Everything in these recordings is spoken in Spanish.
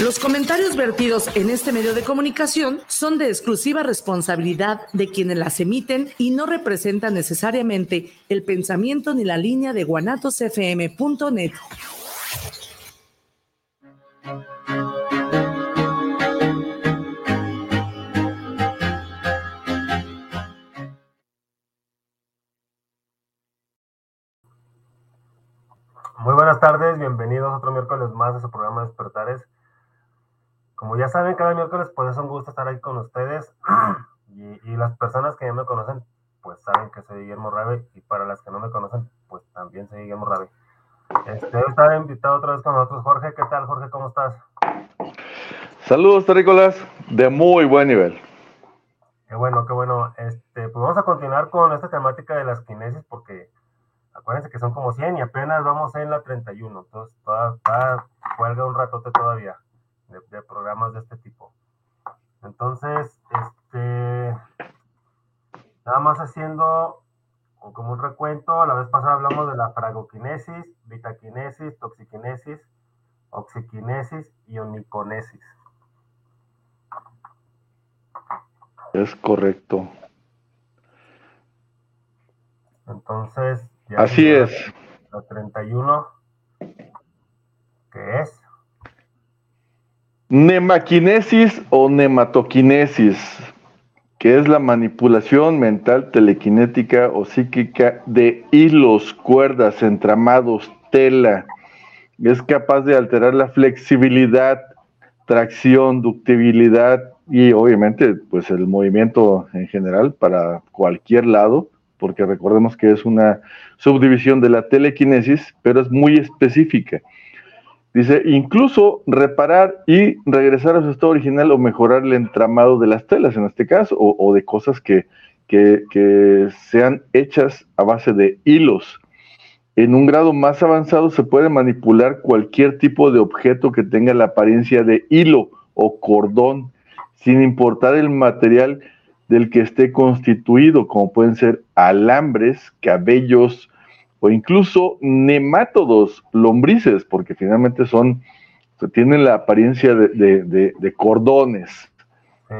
Los comentarios vertidos en este medio de comunicación son de exclusiva responsabilidad de quienes las emiten y no representan necesariamente el pensamiento ni la línea de guanatosfm.net. Muy buenas tardes, bienvenidos otro miércoles más a su programa Despertares. Como ya saben, cada miércoles pues es un gusto estar ahí con ustedes y, las personas que ya me conocen pues saben que soy Guillermo Rabe y para las que no me conocen pues también soy Guillermo Rabe. Este, está invitado otra vez con nosotros Jorge. ¿Qué tal Jorge? ¿Cómo estás? Saludos terrícolas de muy buen nivel. Qué bueno, qué bueno. Este, pues vamos a continuar con esta temática de las kinesis porque acuérdense que son como 100 y apenas vamos en la 31, entonces todavía, cuelga un ratote todavía de, programas de este tipo. Entonces, este, nada más haciendo como un recuento, la vez pasada hablamos de la fragoquinesis, betaquinesis, toxiquinesis, oxiquinesis y oniconesis. Es correcto. Entonces, ya así es. La 31, ¿qué es? Nemaquinesis o nematoquinesis, que es la manipulación mental telequinética o psíquica de hilos, cuerdas, entramados, tela. Es capaz de alterar la flexibilidad, tracción, ductibilidad y obviamente pues el movimiento en general para cualquier lado, porque recordemos que es una subdivisión de la telequinesis, pero es muy específica. Dice, incluso reparar y regresar a su estado original o mejorar el entramado de las telas en este caso, o, de cosas que, que, sean hechas a base de hilos. En un grado más avanzado se puede manipular cualquier tipo de objeto que tenga la apariencia de hilo o cordón, sin importar el material del que esté constituido, como pueden ser alambres, cabellos, o incluso nemátodos, lombrices, porque finalmente son, tienen la apariencia de, cordones.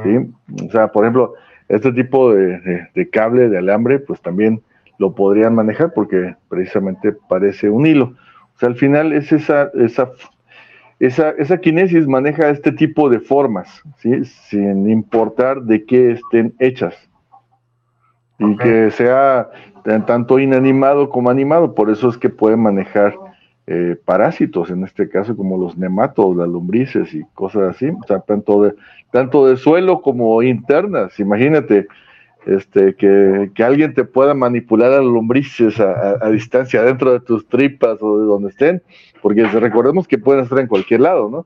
¿sí? O sea, por ejemplo, este tipo de, cable de alambre, pues también lo podrían manejar porque precisamente parece un hilo. O sea, al final es esa, esa, esa, esa kinesis maneja este tipo de formas, ¿sí? sin importar de qué estén hechas. Y que sea tanto inanimado como animado, por eso es que puede manejar eh, parásitos, en este caso como los nematodos, las lombrices y cosas así, o sea, tanto de, tanto de suelo como internas, imagínate, este, que, alguien te pueda manipular a las lombrices a, distancia dentro de tus tripas o de donde estén, porque recordemos que pueden estar en cualquier lado, ¿no?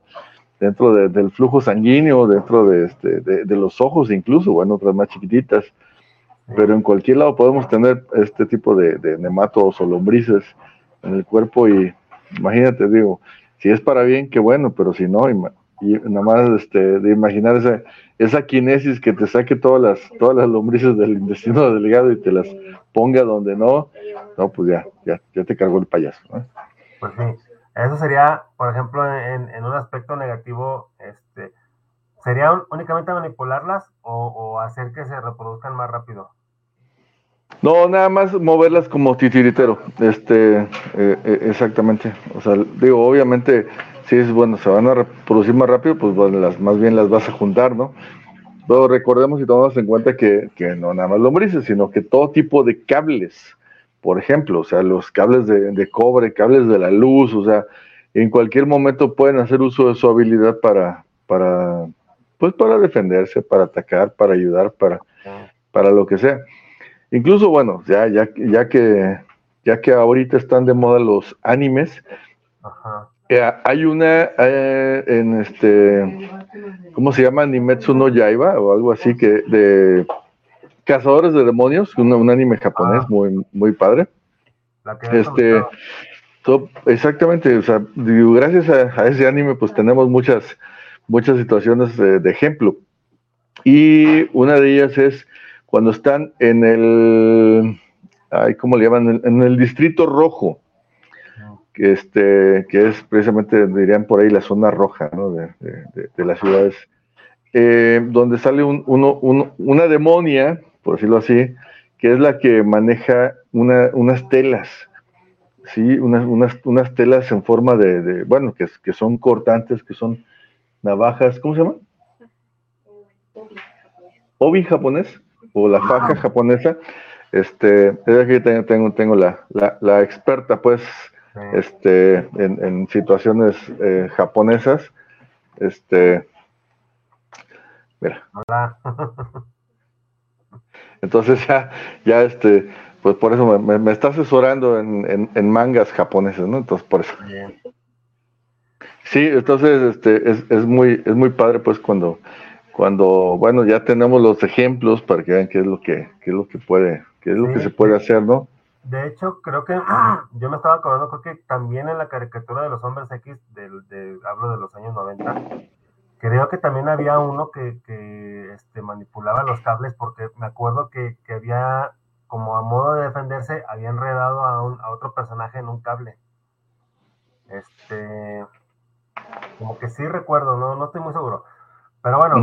Dentro del flujo sanguíneo, dentro de, este, de, los ojos incluso, bueno, otras más chiquititas, pero en cualquier lado podemos tener este tipo de, de nematodos o lombrices en el cuerpo y imagínate, digo, si es para bien, qué bueno, pero si no, y nada más este, de imaginar esa, esa kinesis que te saque todas las, todas las lombrices del intestino delgado y te las ponga donde no, no, pues ya, ya, ya te cargó el payaso. Pues sí, eso sería, por ejemplo, en, en un aspecto negativo, este, ¿sería únicamente manipularlas o, hacer que se reproduzcan más rápido? No, nada más moverlas como titiritero, este, eh, eh, exactamente. O sea, digo, obviamente, si es bueno, se van a reproducir más rápido, pues las, más bien las vas a juntar, ¿no? Pero recordemos y tomamos en cuenta que, que, no nada más lombrices, sino que todo tipo de cables, por ejemplo, o sea, los cables de, de cobre, cables de la luz, o sea, en cualquier momento pueden hacer uso de su habilidad para, para pues para defenderse, para atacar, para ayudar, para, para lo que sea. Incluso, bueno, ya, ya, ya que ya que ahorita están de moda los animes, eh, hay una eh, en este, ¿cómo se llama? Nimetsu no Yaiba o algo así que de cazadores de demonios, un, anime japonés ah. muy, muy padre. este, exactamente, o sea, gracias a, ese anime pues tenemos muchas muchas situaciones de, ejemplo. Y una de ellas es cuando están en el, ay, ¿cómo le llaman? En el distrito rojo. que, este, que es precisamente, dirían por ahí, la zona roja ¿no? de, de, las ciudades, eh, donde sale un, uno, una demonia, por decirlo así, que es la que maneja una, unas telas, ¿sí? Unas, unas, unas telas en forma de, bueno, que, que son cortantes, que son navajas, ¿cómo se llama? Obi japonés, o la faja japonesa, este, es aquí tengo, tengo, la, la, experta, pues, este, en, situaciones eh, japonesas, este, mira. Entonces ya, ya este, pues por eso me, está asesorando en, mangas japoneses, ¿no? Entonces por eso. Sí, entonces este, es, es, muy, es muy padre pues cuando, cuando, bueno, ya tenemos los ejemplos para que vean qué es lo que, qué es lo que puede, qué es lo que se puede hacer, ¿no? De hecho, creo que yo me estaba acordando, creo que también en la caricatura de los hombres X, de, hablo de los años 90, creo que también había uno que, que este, manipulaba los cables, porque me acuerdo que, que, había, como a modo de defenderse, había enredado a, un, a otro personaje en un cable. Este, como que sí recuerdo, no, no estoy muy seguro. Pero bueno,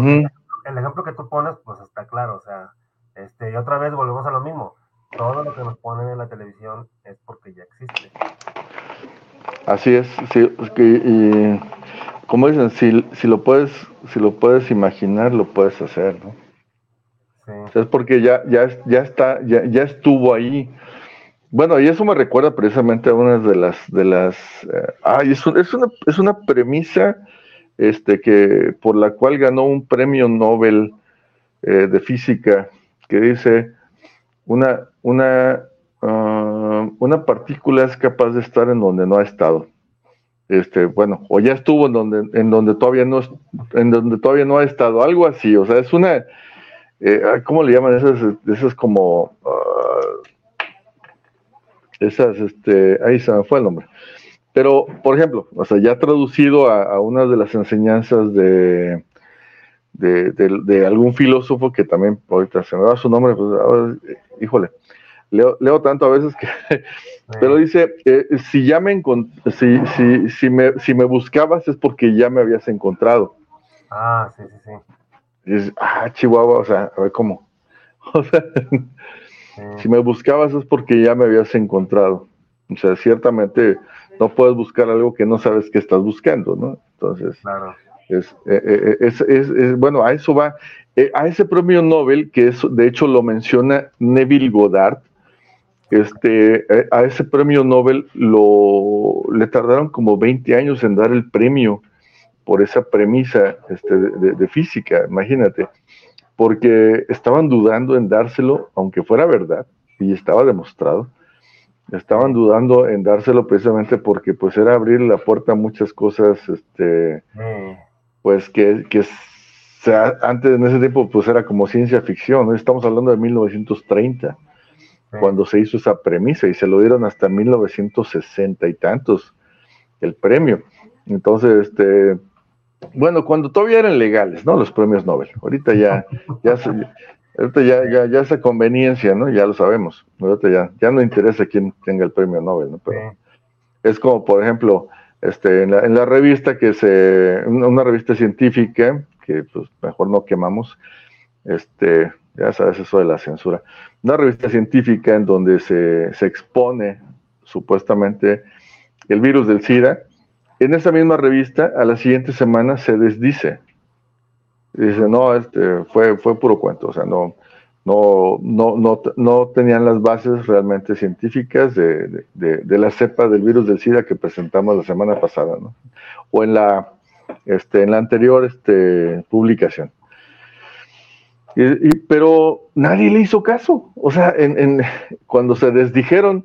el ejemplo que tú pones, pues está claro, o sea, este, y otra vez volvemos a lo mismo. Todo lo que nos ponen en la televisión es porque ya existe. Así es, sí, y como dicen, si, si lo puedes, si lo puedes imaginar, lo puedes hacer, ¿no? Sí. es porque ya, ya, ya está, ya, ya estuvo ahí. Bueno, y eso me recuerda precisamente a una de las, de las, eh, ay, es, es, una, es una premisa, este, que por la cual ganó un premio Nobel eh, de física que dice una, una, ah, una partícula es capaz de estar en donde no ha estado. Este, bueno, o ya estuvo en donde, en donde todavía no, en donde todavía no ha estado, algo así, o sea, es una, eh, ¿cómo le llaman esas, esas como, ah, esas, este, ahí se me fue el nombre. Pero, por ejemplo, o sea, ya traducido a, a una de las enseñanzas de, de, algún filósofo que también ahorita se me da su nombre, pues, híjole, leo, leo, tanto a veces que, pero dice, eh, si ya me, si, si, si, me, si me buscabas es porque ya me habías encontrado. Ah, sí, sí, sí. Y dices, ah, Chihuahua, o sea, a ver cómo. O sea, si me buscabas es porque ya me habías encontrado. O sea, ciertamente no puedes buscar algo que no sabes que estás buscando, ¿no? Entonces, claro. Eh, eh, es, es, es, bueno, a eso va. Eh, a ese premio Nobel, que es, de hecho lo menciona Neville Goddard, este, a ese premio Nobel lo, le tardaron como 20 años en dar el premio por esa premisa este, de, de, física, imagínate, porque estaban dudando en dárselo, aunque fuera verdad, y estaba demostrado, estaban dudando en dárselo precisamente porque pues era abrir la puerta a muchas cosas, este, pues que, que antes en ese tiempo pues era como ciencia ficción, estamos hablando de 1930, cuando se hizo esa premisa y se lo dieron hasta 1960 y tantos el premio. Entonces, este, bueno, cuando todavía eran legales, ¿no? Los premios Nobel. Ahorita ya, ya, ahorita ya, ya, ya esa conveniencia, ¿no? Ya lo sabemos. Ahorita ya, ya no interesa quién tenga el premio Nobel, ¿no? Pero es como, por ejemplo, este, en, la, en la revista que se, una revista científica, que pues mejor no quemamos, este, ya sabes eso de la censura, una revista científica en donde se, se expone supuestamente el virus del SIDA, en esa misma revista a la siguiente semana se desdice. Dice, no, este, fue, fue puro cuento, o sea, no, no, no, no, no tenían las bases realmente científicas de, de, la cepa del virus del SIDA que presentamos la semana pasada, ¿no? O en la, este, en la anterior este, publicación. Y, pero nadie le hizo caso. O sea, en, en, cuando se desdijeron,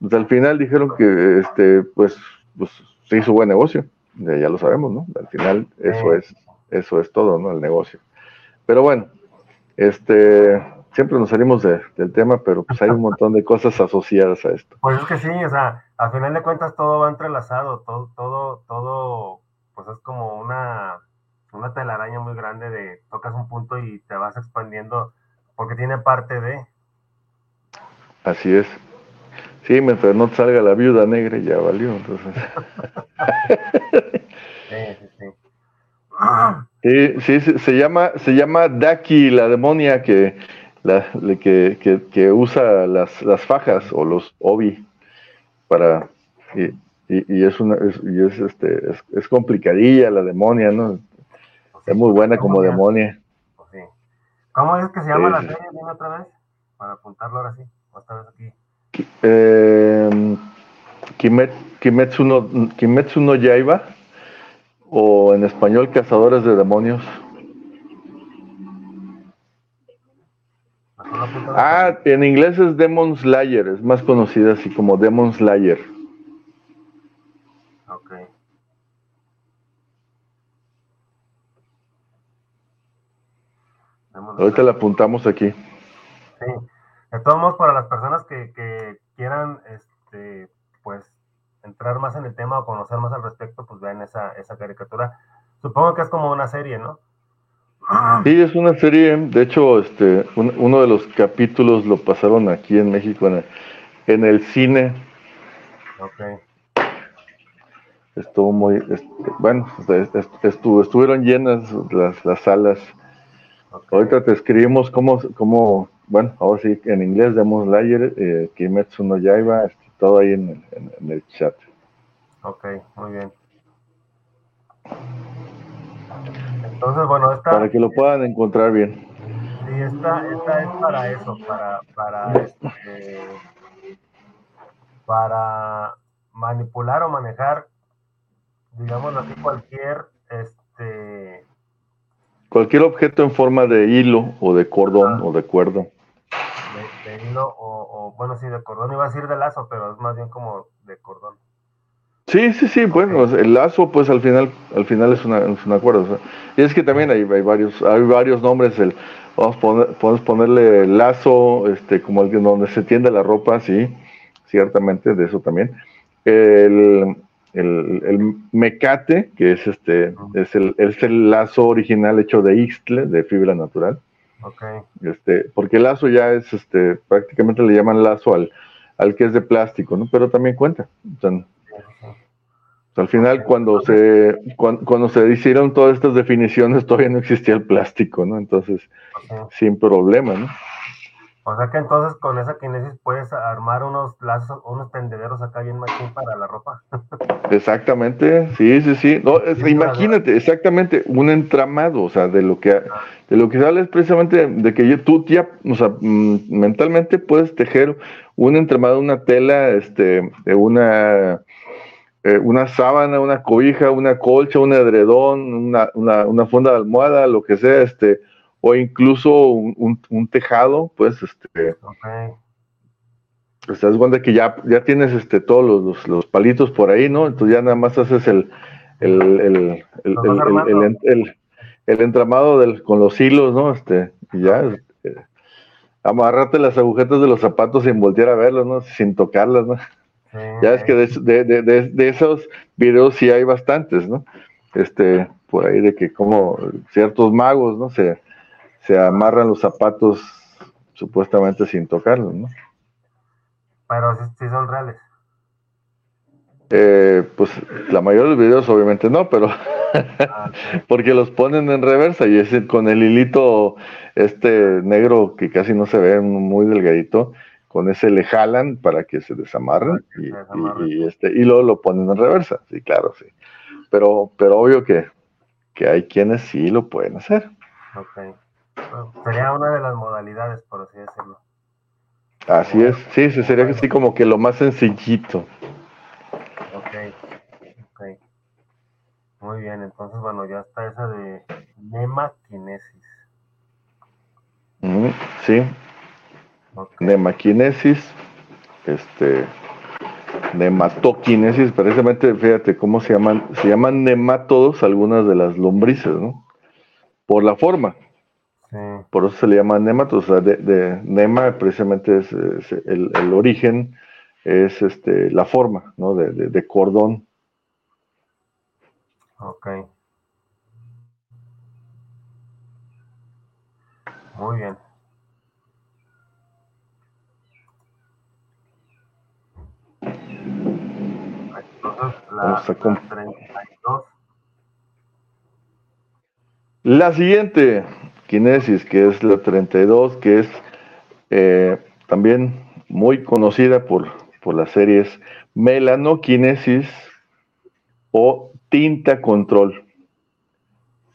pues al final dijeron que este, pues, pues se hizo buen negocio. Ya lo sabemos, ¿no? Al final eso es, eso es todo, ¿no? El negocio. Pero bueno, este, siempre nos salimos del tema, pero pues hay un montón de cosas asociadas a esto. Pues es que sí, o sea, al final de cuentas todo va entrelazado, todo, todo, todo, pues es como una, una telaraña muy grande de tocas un punto y te vas expandiendo porque tiene parte de. Así es. Sí, mientras no salga la viuda negra ya valió, entonces. sí, sí. sí, se llama, se llama Daki, la demonia que, la, que, que, que, usa las, las fajas o los obi para y, y, es una es, y es este es, es, complicadilla la demonia, ¿no? es muy buena como demonia. ¿Cómo es que se llama la serie? Dime otra vez, para apuntarlo ahora sí, otra vez aquí. Eh, Kimetsu, no, Kimetsu no Yaiba, o en español Cazadores de Demonios. Ah, en inglés es Demon Slayer, es más conocida así como Demon Slayer. Ok. Ahorita la apuntamos aquí. Sí. De todos modos, para las personas que, que quieran, este, pues, entrar más en el tema o conocer más al respecto, pues vean esa, esa caricatura. Supongo que es como una serie, ¿no? Sí, es una serie. De hecho, este, uno de los capítulos lo pasaron aquí en México en el, en el cine. Ok. Estuvo muy, este, bueno, estuvo, estuvieron llenas las, las salas. Ahorita te escribimos cómo, cómo, bueno, ahora sí, en inglés demos Layer, eh, Kimetsu no Yaiba, este, todo ahí en, en el chat. Ok, muy bien. Entonces, bueno, esta... Para que lo puedan encontrar bien. Sí, esta, esta es para eso, para, para, este, para manipular o manejar, digamos así, cualquier, este... Cualquier objeto en forma de hilo o de cordón o de cuerdo. De, de hilo o, o, bueno, sí, de cordón, iba a decir de lazo, pero es más bien como de cordón. Sí, sí, sí, bueno, el lazo, pues al final, al final es una, es una cuerda. O sea, y es que también hay, hay, varios, hay varios nombres. El, vamos poner, podemos ponerle lazo, este, como el donde se tiende la ropa, sí, ciertamente, de eso también. El, el, el mecate, que es este, es el, es el lazo original hecho de ixtle, de fibra natural. Okay. Este, porque el lazo ya es, este, prácticamente le llaman lazo al, al que es de plástico, ¿no? Pero también cuenta. O sea, al final, cuando se, cuando, cuando, se hicieron todas estas definiciones, todavía no existía el plástico, ¿no? Entonces, okay. sin problema, ¿no? O sea que entonces con esa kinesis puedes armar unos lazos, unos tendederos acá bien machín para la ropa. Exactamente, sí, sí, sí. No, es, sí, imagínate, exactamente, un entramado, o sea, de lo que de lo que se habla es precisamente de que yo, tú ya, o sea, mentalmente puedes tejer un entramado, una tela, este, de una eh, una sábana, una cobija, una colcha, un edredón, una, una, una, funda de almohada, lo que sea, este, o incluso un, un, un tejado, pues, este. Okay. Pues te das cuenta que ya, ya tienes este, todos los, los, los, palitos por ahí, ¿no? Entonces ya nada más haces el, el, el, el, el, el entramado del, con los hilos, ¿no? Este, y ya, este, amarrate las agujetas de los zapatos sin voltear a verlos, ¿no? Sin tocarlas, ¿no? Ya es que de, de, de, de, esos videos sí hay bastantes, ¿no? Este, por ahí de que como ciertos magos, ¿no? Se, se amarran los zapatos supuestamente sin tocarlos, ¿no? Pero sí son reales. Eh, pues la mayoría de los videos obviamente no, pero ah, okay. porque los ponen en reversa y es con el hilito este negro que casi no se ve, muy delgadito, con ese le jalan para que se desamarren y, y, y, este, y luego lo ponen en reversa, sí, claro, sí. Pero, pero obvio que, que hay quienes sí lo pueden hacer. Ok. Sería una de las modalidades, por así decirlo. Así es, sí, sí sería así como que lo más sencillito. Ok, ok. Muy bien, entonces, bueno, ya está esa de nemaquinesis. Mm, sí, Okay. Nemaquinesis, este, nematoquinesis, precisamente, fíjate cómo se llaman, se llaman nemátodos algunas de las lombrices, ¿no? Por la forma. Sí. Por eso se le llama nematodos, o sea, de, de nema precisamente es, es el, el, origen, es este, la forma, ¿no? De, de, de cordón. Ok. Muy bien. 32. La siguiente, Kinesis, que es la 32, que es eh, también muy conocida por, por las series Melanokinesis o Tinta Control.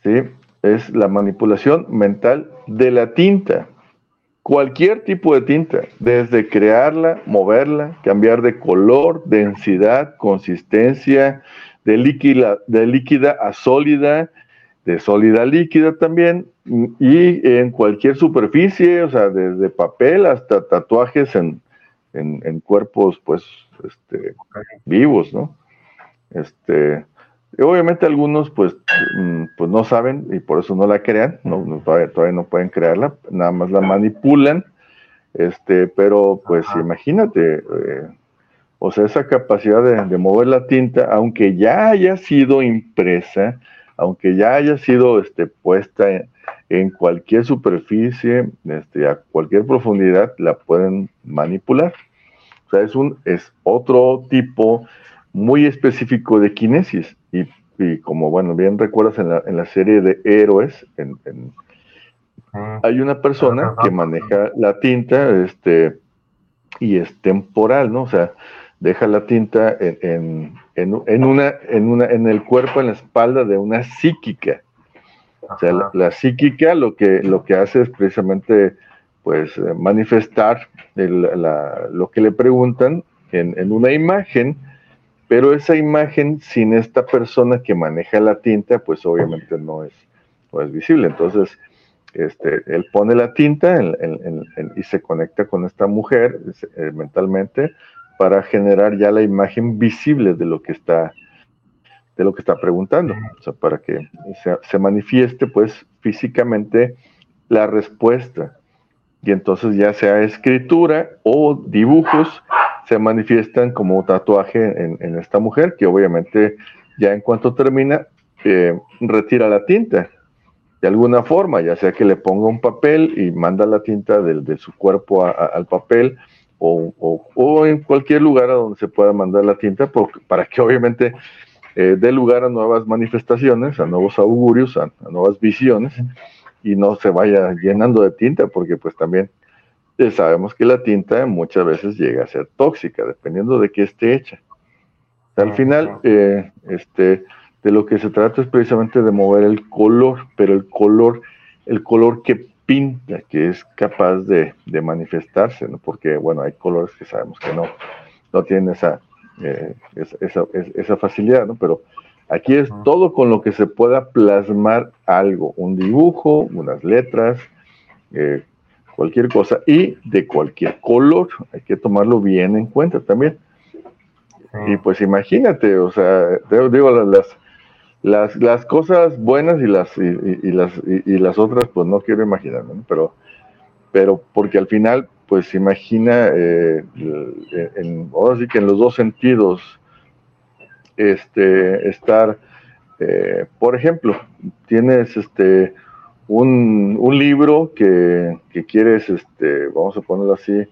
¿Sí? Es la manipulación mental de la tinta. Cualquier tipo de tinta, desde crearla, moverla, cambiar de color, densidad, consistencia, de líquida, de líquida a sólida, de sólida a líquida también, y en cualquier superficie, o sea, desde papel hasta tatuajes en, cuerpos, pues, este, vivos, ¿no? Este, obviamente algunos, pues, mm, pues no saben y por eso no la crean, no, todavía, todavía, no pueden crearla, nada más la manipulan, este, pero pues imagínate, eh, o sea, esa capacidad de, de mover la tinta, aunque ya haya sido impresa, aunque ya haya sido este, puesta en, cualquier superficie, este, a cualquier profundidad, la pueden manipular. O sea, es, un, es otro tipo muy específico de kinesis. Y, como, bueno, bien recuerdas en la, en la serie de héroes, hay una persona que maneja la tinta este, y es temporal, ¿no? O sea, deja la tinta en, una, en, una, en el cuerpo, en la espalda de una psíquica. O sea, la, psíquica lo que, lo que hace es precisamente pues eh, manifestar lo que le preguntan en, una imagen, pero esa imagen sin esta persona que maneja la tinta, pues obviamente no es, visible. Entonces, este, él pone la tinta y se conecta con esta mujer eh, mentalmente para generar ya la imagen visible de lo que está de lo que está preguntando, o sea, para que se, manifieste pues físicamente la respuesta. Y entonces ya sea escritura o dibujos se manifiestan como tatuaje en, esta mujer, que obviamente ya en cuanto termina, eh, retira la tinta de alguna forma, ya sea que le ponga un papel y manda la tinta de, su cuerpo al papel, o, en cualquier lugar a donde se pueda mandar la tinta para que obviamente eh, dé lugar a nuevas manifestaciones, a nuevos augurios, a, nuevas visiones y no se vaya llenando de tinta porque pues también eh, sabemos que la tinta muchas veces llega a ser tóxica dependiendo de qué esté hecha. Al final, eh, este, de lo que se trata es precisamente de mover el color, pero el color, el color que pinta, que es capaz de, manifestarse, ¿no? porque bueno, hay colores que sabemos que no, no tienen esa, eh, esa, esa, facilidad, ¿no? pero aquí es todo con lo que se pueda plasmar algo, un dibujo, unas letras, eh, cualquier cosa, y de cualquier color, hay que tomarlo bien en cuenta también. Y pues imagínate, o sea, digo, las, las, las cosas buenas y las, y, las, y, las otras, pues no quiero imaginarme, pero, pero porque al final, pues imagina, eh, en, ahora sí que en los dos sentidos, este, estar, eh, por ejemplo, tienes este, un, un libro que, que, quieres, este, vamos a ponerlo así,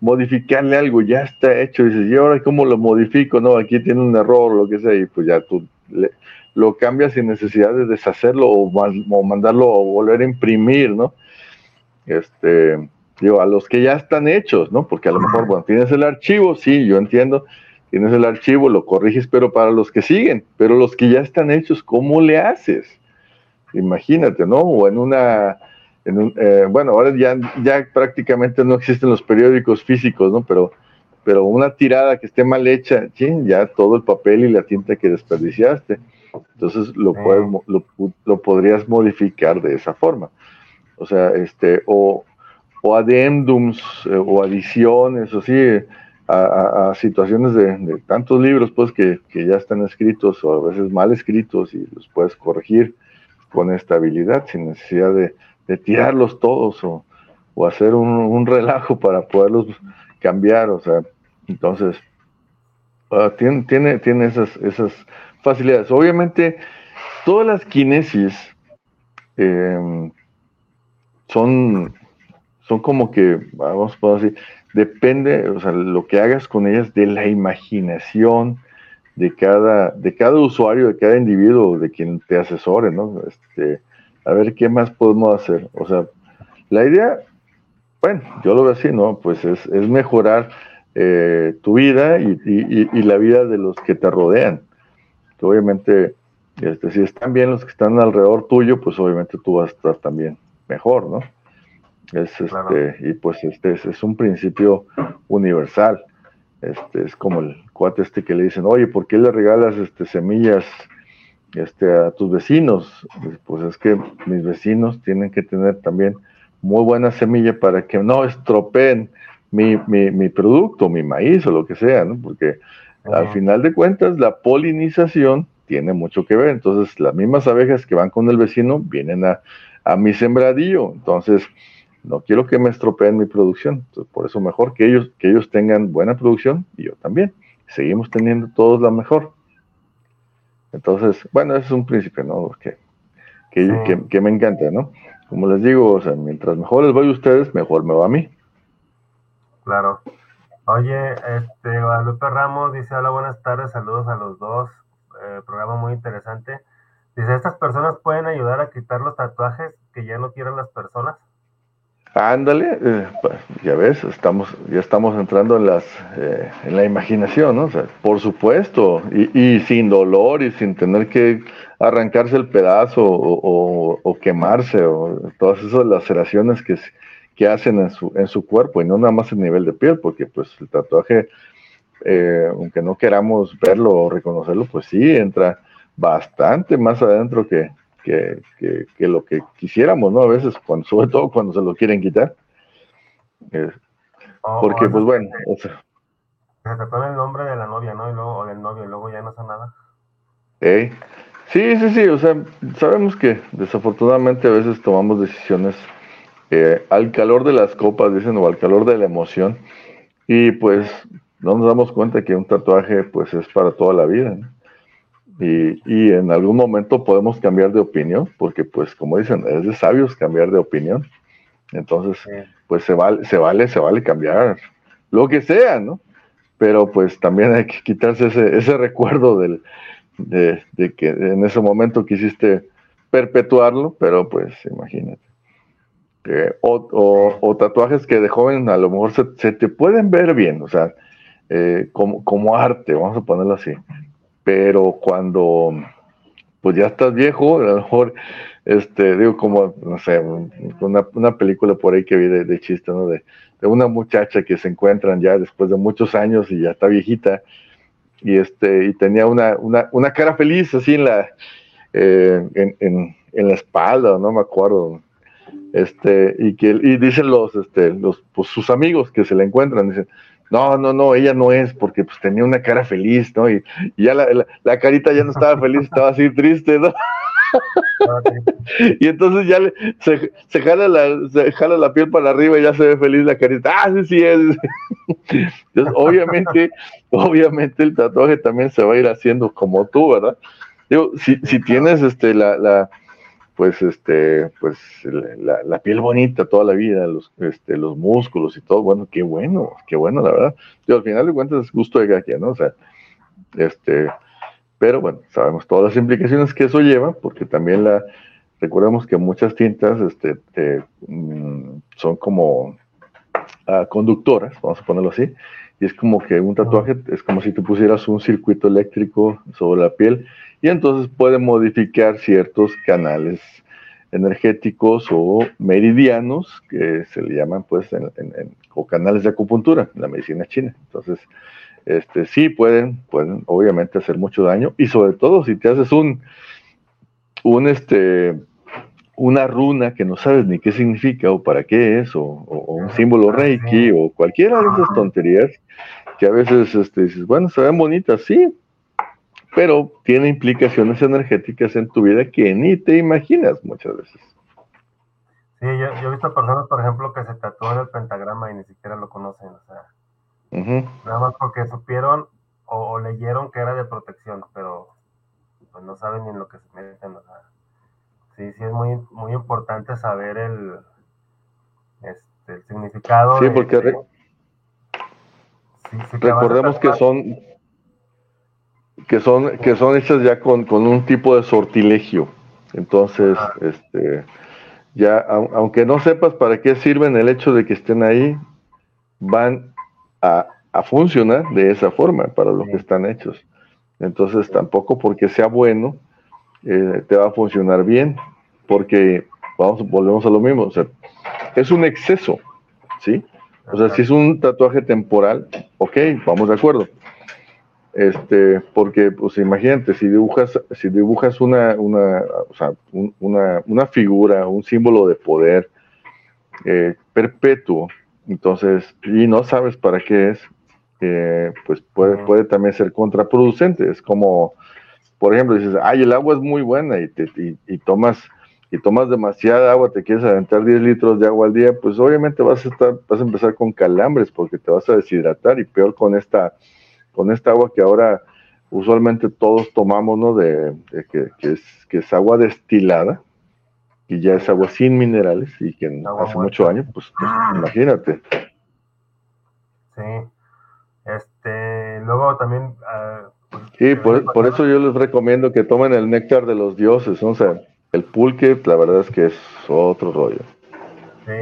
modificarle algo, ya está hecho, y dices, ¿y ahora cómo lo modifico? No, aquí tiene un error, lo que sea, y pues ya tú le, lo cambia sin necesidad de deshacerlo o, mandarlo o volver a imprimir, ¿no? Este, digo, a los que ya están hechos, ¿no? Porque a lo mejor, bueno, tienes el archivo, sí, yo entiendo, tienes el archivo, lo corriges, pero para los que siguen, pero los que ya están hechos, ¿cómo le haces? Imagínate, ¿no? O en una, eh, bueno, ahora ya, ya prácticamente no existen los periódicos físicos, ¿no? Pero, pero una tirada que esté mal hecha, ¿sí? ya todo el papel y la tinta que desperdiciaste entonces lo, puedes, lo, podrías modificar de esa forma. O sea, este, o, o adendums eh, o adiciones, o sí, a, situaciones de, tantos libros pues que, ya están escritos o a veces mal escritos y los puedes corregir con estabilidad sin necesidad de, tirarlos todos o, hacer un, relajo para poderlos cambiar. O sea, entonces, ah, tiene, tiene, tiene esas, esas facilidades. Obviamente, todas las kinesis em, son, son como que, vamos a decir, depende, o sea, lo que hagas con ellas de la imaginación, de cada, de cada usuario, de cada individuo, de quien te asesore, ¿no? Este, a ver qué más podemos hacer. O sea, la idea, bueno, yo lo veo así, ¿no? Pues es, es mejorar eh, tu vida y, y, la vida de los que te rodean. Que obviamente, este, si están bien los que están alrededor tuyo, pues obviamente tú vas a estar también mejor, ¿no? Es, este, y pues este es, un principio universal. Este, es como el cuate este que le dicen, oye, ¿por qué le regalas este, semillas este, a tus vecinos? Pues es que mis vecinos tienen que tener también muy buena semilla para que no estropeen mi, mi, producto, mi maíz o lo que sea, ¿no? Porque al final de cuentas la polinización tiene mucho que ver. Entonces, las mismas abejas que van con el vecino vienen a, a mi sembradillo. Entonces, no quiero que me estropeen mi producción. por eso mejor que ellos, que ellos tengan buena producción y yo también. Seguimos teniendo todos la mejor. Entonces, bueno, ese es un principio, ¿no? Que, que, me encanta, ¿no? Como les digo, o sea, mientras mejor les voy a ustedes, mejor me va a mí. Claro. Oye, este, Guadalupe Ramos dice, hola, buenas tardes, saludos a los dos, eh, programa muy interesante. Dice, ¿estas personas pueden ayudar a quitar los tatuajes que ya no quieren las personas? Ándale, eh, ya ves, estamos, ya estamos entrando en las, eh, en la imaginación, ¿no? por supuesto, y, sin dolor y sin tener que arrancarse el pedazo o, quemarse o todas esas laceraciones que, que hacen en su, en su cuerpo y no nada más a nivel de piel, porque pues el tatuaje, eh, aunque no queramos verlo o reconocerlo, pues sí entra bastante más adentro que, que, lo que quisiéramos, ¿no? A veces, cuando, sobre todo cuando se lo quieren quitar. Oh, porque, pues bueno. O sea, se pone el nombre de la novia, ¿no? Y luego, o del novio, y luego ya no hace nada. Sí, sí, sí, o sea, sabemos que desafortunadamente a veces tomamos decisiones eh, al calor de las copas, dicen, o al calor de la emoción, y pues no nos damos cuenta que un tatuaje pues es para toda la vida, ¿no? Y, en algún momento podemos cambiar de opinión, porque pues como dicen, es de sabios cambiar de opinión. Entonces, pues se vale, se vale, se vale cambiar lo que sea, ¿no? Pero pues también hay que quitarse ese, ese recuerdo del, de, que en ese momento quisiste perpetuarlo, pero pues imagínate. Eh, o, tatuajes que de joven a lo mejor se, te pueden ver bien, o sea, eh, como, como arte, vamos a ponerlo así pero cuando pues ya estás viejo, a lo mejor, este, digo, como, no sé, una, película por ahí que vi de, chiste, ¿no? De, una muchacha que se encuentran ya después de muchos años y ya está viejita, y este, y tenía una, una, cara feliz así en la, eh, en, la espalda, no me acuerdo, este, y que, y dicen los, este, los, pues sus amigos que se la encuentran, dicen, no, no, no, ella no es, porque pues tenía una cara feliz, ¿no? Y, ya la, carita ya no estaba feliz, estaba así triste, ¿no? y entonces ya se, se, jala la, se jala la piel para arriba y ya se ve feliz la carita. Ah, sí, sí es. Entonces, obviamente, obviamente el tatuaje también se va a ir haciendo como tú, ¿verdad? Digo, si, si tienes este la, la pues este, pues la, piel bonita toda la vida, los, este, los músculos y todo, bueno, qué bueno, qué bueno, la verdad. Yo al final de cuentas es gusto de cada ¿no? O sea, este, pero bueno, sabemos todas las implicaciones que eso lleva, porque también la, recordemos que muchas tintas, este, mm, son como ah, conductoras, vamos a ponerlo así, y es como que un tatuaje es como si tú pusieras un circuito eléctrico sobre la piel y entonces puede modificar ciertos canales energéticos o meridianos que se le llaman pues en, o canales de acupuntura en la medicina china. Entonces, este sí pueden, pueden obviamente hacer mucho daño y sobre todo si te haces un un este una runa que no sabes ni qué significa o para qué es, o, un símbolo reiki, o cualquiera de esas tonterías, que a veces este, dices, bueno, se ven bonitas, sí, pero tiene implicaciones energéticas en tu vida que ni te imaginas muchas veces. Sí, yo, he visto personas, por ejemplo, que se tatúan el pentagrama y ni siquiera lo conocen, o sea, nada más porque supieron o, leyeron que era de protección, pero pues no saben ni en lo que se meten, o sea, sí, sí es muy, muy importante saber el, este, significado. Sí, porque recordemos que son que son, que son hechas ya con, un tipo de sortilegio. Entonces, este, ya, aunque no sepas para qué sirven, el hecho de que estén ahí, van a, funcionar de esa forma para lo que están hechos. Entonces, tampoco porque sea bueno, eh, te va a funcionar bien, porque vamos, volvemos a lo mismo, o sea, es un exceso, ¿sí? O sea, si es un tatuaje temporal, ok, vamos de acuerdo. Este, porque, pues imagínate, si dibujas, si dibujas una, una, o sea, una, una, figura, un símbolo de poder eh, perpetuo, entonces, y no sabes para qué es, eh, pues puede, puede también ser contraproducente. Es como, por ejemplo, dices, ay, el agua es muy buena y, te, y, tomas y tomas demasiada agua, te quieres aventar 10 litros de agua al día, pues obviamente vas a estar, vas a empezar con calambres porque te vas a deshidratar y peor con esta, con esta agua que ahora usualmente todos tomamos, ¿no? De, que, es, que es agua destilada, y ya es agua sin minerales y que hace muchos años, pues, pues ah. imagínate. Sí. Este, luego también... Uh, sí, por, eso yo les recomiendo que tomen el néctar de los dioses, o sea, el pulque, la verdad es que es otro rollo. Sí.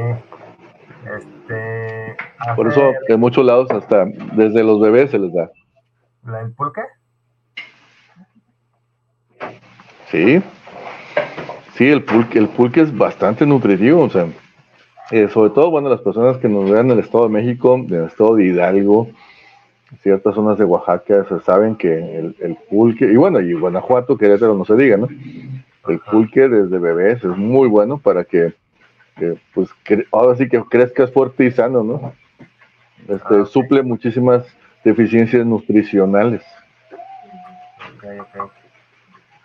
Este, Por eso en muchos lados hasta desde los bebés se les da. ¿El pulque? Sí. Sí, el pulque, el pulque es bastante nutritivo, o sea, eh, sobre todo, bueno, las personas que nos vean en el Estado de México, en el Estado de Hidalgo, ciertas zonas de Oaxaca, se saben que el, pulque, y bueno, y Guanajuato, Querétaro, no se diga, ¿no? El pulque desde bebés es muy bueno para que, pues, ahora sí que crezcas fuerte y sano, ¿no? Este, ah, Suple muchísimas deficiencias nutricionales. Ok, ok.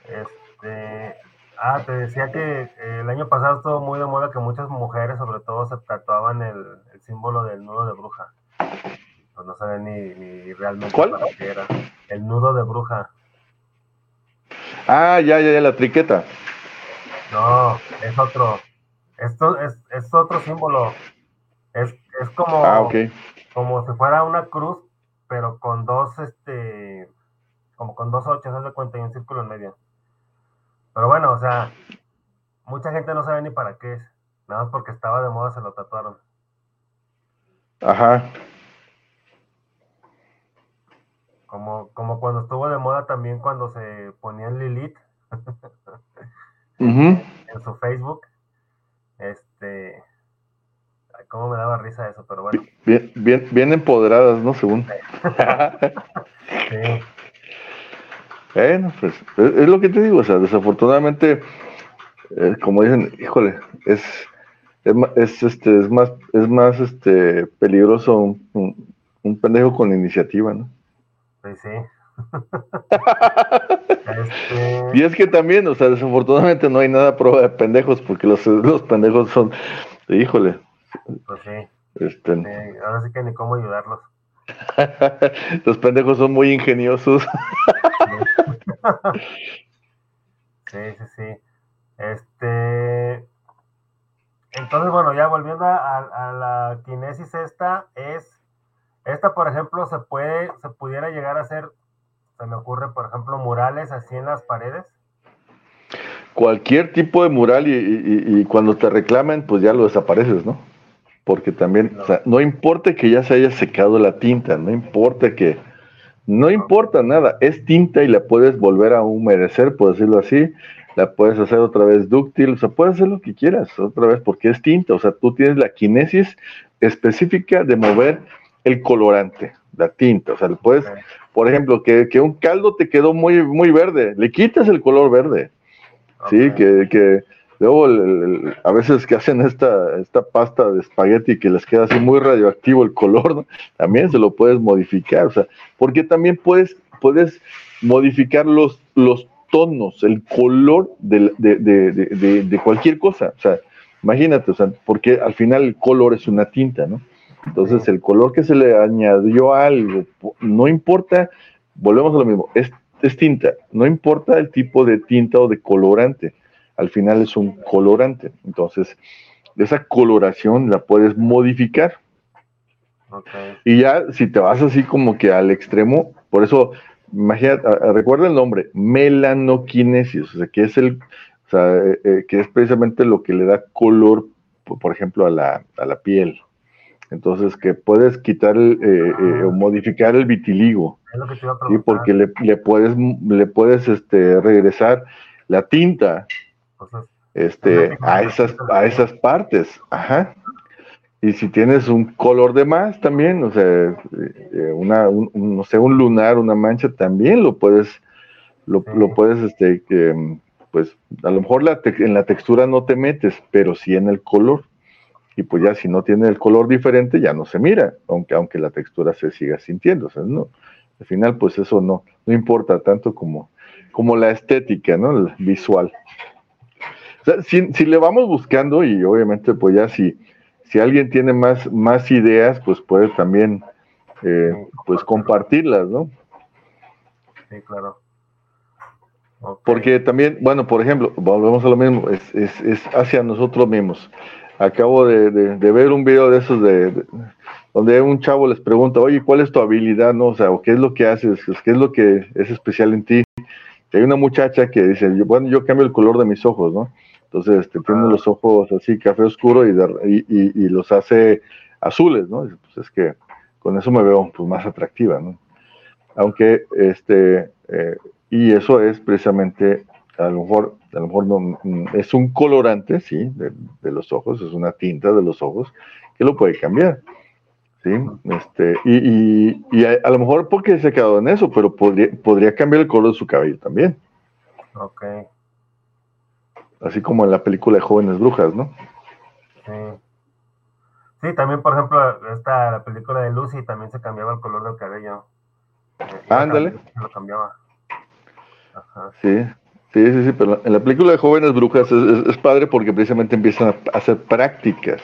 Este, Ah, te decía que eh, el año pasado estuvo muy de moda que muchas mujeres, sobre todo, se tatuaban el, símbolo del nudo de bruja. Pues no saben ni, ni realmente ¿Cuál? para qué era. El nudo de bruja. Ah, ya, ya, ya, la triqueta. No, es otro. Esto es, es otro símbolo. Es, es como, ah, okay. como si fuera una cruz, pero con dos, este, como con dos ocho, ¿sabes de cuenta? Y un círculo en medio. Pero bueno, o sea, mucha gente no sabe ni para qué es. Nada más porque estaba de moda se lo tatuaron. Ajá. Como, como cuando estuvo de moda también cuando se ponían Lilith en su Facebook. Este. Cómo me daba risa eso, pero bueno. Bien, bien, bien empoderadas, ¿no? Según. sí. Bueno, pues es, lo que te digo, o sea, desafortunadamente, eh, como dicen, híjole, es, es, este, es más, es más este, peligroso un, un, pendejo con iniciativa, ¿no? Pues sí. Este y es que también, o sea, desafortunadamente no hay nada prueba de pendejos, porque los, los pendejos son, híjole. Pues sí. Este... ahora sí que ni cómo ayudarlos. los pendejos son muy ingeniosos. sí, sí, sí. Este. Entonces, bueno, ya volviendo a, la kinesis esta, es. Esta, por ejemplo, se puede, se pudiera llegar a hacer, se me ocurre, por ejemplo, murales así en las paredes. Cualquier tipo de mural y, cuando te reclamen, pues ya lo desapareces, ¿no? Porque también, o sea, no importa que ya se haya secado la tinta, no importa que, no importa nada, es tinta y la puedes volver a humedecer, por decirlo así, la puedes hacer otra vez dúctil, o sea, puedes hacer lo que quieras otra vez porque es tinta, o sea, tú tienes la kinesis específica de mover el colorante, la tinta, o sea, puedes, por ejemplo, que, que, un caldo te quedó muy, muy verde, le quitas el color verde, sí, que, que Luego, a veces que hacen esta, esta pasta de espagueti que les queda así muy radioactivo el color, también se lo puedes modificar, o sea, porque también puedes, puedes modificar los, los tonos, el color de, de, cualquier cosa, o sea, imagínate, o sea, porque al final el color es una tinta, ¿no? Entonces, el color que se le añadió a algo, no importa, volvemos a lo mismo, es, es tinta, no importa el tipo de tinta o de colorante al final es un colorante. Entonces, esa coloración la puedes modificar. Y ya, si te vas así como que al extremo, por eso imagínate, recuerda el nombre, melanoquinesis, o sea, que es el, o sea, eh, eh, que es precisamente lo que le da color, por ejemplo, a la, a la piel. Entonces, que puedes quitar eh, o modificar el vitiligo, ¿sí? porque le, le, puedes, le puedes este, regresar la tinta este, a, esas, a esas partes. Ajá. Y si tienes un color de más también, o sea, eh, una, un, no sé, un lunar, una mancha, también lo puedes, lo, puedes, este, que, pues, a lo mejor la en la textura no te metes, pero sí en el color. Y pues ya si no tiene el color diferente, ya no se mira, aunque, aunque la textura se siga sintiendo. O sea, no, al final, pues eso no, no importa tanto como, como la estética, ¿no? El visual. O sea, si, si le vamos buscando, y obviamente, pues ya si si alguien tiene más, más ideas, pues puede también eh, pues compartirlas, ¿no? Sí, claro. Porque también, bueno, por ejemplo, volvemos a lo mismo, es, es, es hacia nosotros mismos. Acabo de, ver un video de esos de, donde un chavo les pregunta, oye, ¿cuál es tu habilidad? No, o sea, ¿qué es lo que haces? ¿Qué es lo que es especial en ti? Y hay una muchacha que dice, bueno, yo cambio el color de mis ojos, ¿no? Entonces, este, tiene los ojos así, café oscuro y, y, los hace azules, ¿no? Pues es que con eso me veo pues, más atractiva, ¿no? Aunque, este, eh, y eso es precisamente, a lo mejor, a lo mejor no, mm, es un colorante, sí, de, los ojos, es una tinta de los ojos, que lo puede cambiar, ¿sí? Este, y, y a, a, lo mejor porque se ha quedado en eso, pero podría, podría cambiar el color de su cabello también. Ok así como en la película de Jóvenes Brujas, ¿no? Sí. Sí, también, por ejemplo, esta la película de Lucy también se cambiaba el color del cabello. Eh, Ándale. Lo cambiaba. Ajá. Sí, sí, sí, sí, pero en la película de Jóvenes Brujas es, padre porque precisamente empiezan a hacer prácticas.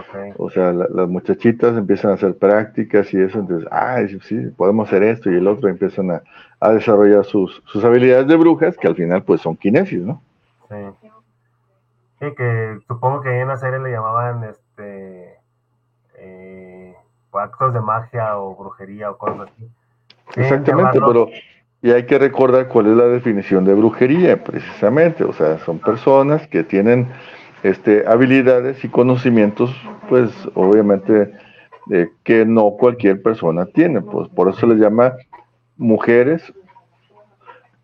Okay. O sea, las muchachitas empiezan a hacer prácticas y eso, entonces, ah, sí, podemos hacer esto y el otro empiezan a, a desarrollar sus, sus, habilidades de brujas, que al final pues son kinesis, ¿no? Sí. Sí, que supongo que en la serie le llamaban este eh, actos de magia o brujería o cosas así. Exactamente, pero y hay que recordar cuál es la definición de brujería, precisamente, o sea, son personas que tienen este, habilidades y conocimientos, pues obviamente eh, que no cualquier persona tiene, pues por eso les llama mujeres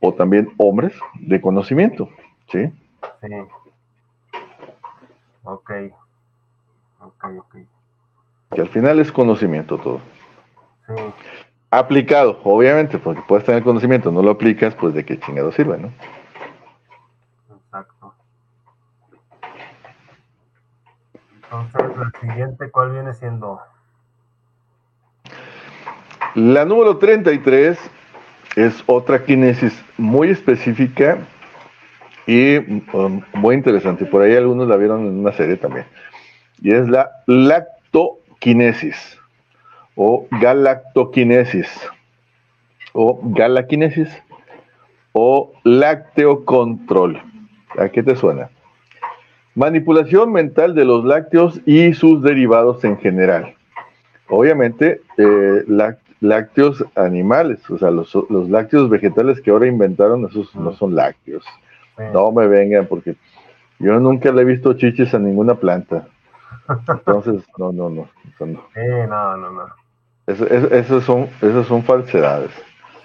o también hombres de conocimiento. ¿Sí? Sí. Ok. Ok, ok. Que al final es conocimiento todo. Sí. Aplicado, obviamente, porque puedes tener conocimiento, no lo aplicas, pues de qué chingado sirve, ¿no? Exacto. Entonces, la siguiente, ¿cuál viene siendo? La número 33 es otra kinesis muy específica y um, muy interesante. Por ahí algunos la vieron en una serie también. Y es la lactoquinesis o galactoquinesis o galaquinesis o lácteo-control. ¿A qué te suena? Manipulación mental de los lácteos y sus derivados en general. Obviamente, eh, lácteos animales, o sea, los, los, lácteos vegetales que ahora inventaron, esos no son lácteos. No me vengan porque yo nunca le he visto chiches a ninguna planta. Entonces, no, no, no. no. no, no, no. Esas son, esas son falsedades.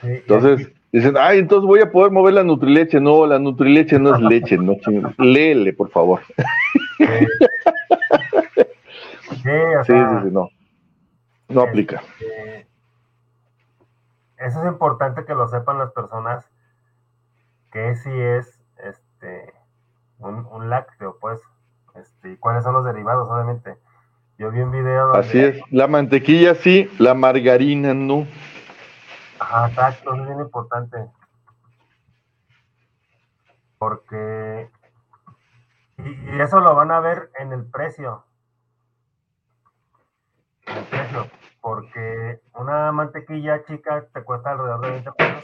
entonces, dicen, ay, entonces voy a poder mover la nutrileche. No, la nutrileche no es leche, no Léele, por favor. Sí, sí, sí, no. No aplica. Este, eso es importante que lo sepan las personas, que si es este, un, lácteo, pues, este, y cuáles son los derivados, obviamente. Yo vi un video donde... Así es, la mantequilla sí, la margarina no. Ajá, exacto, es bien importante. Porque... Y, eso lo van a ver en el precio. En el precio. Porque una mantequilla chica te cuesta alrededor de 20 pesos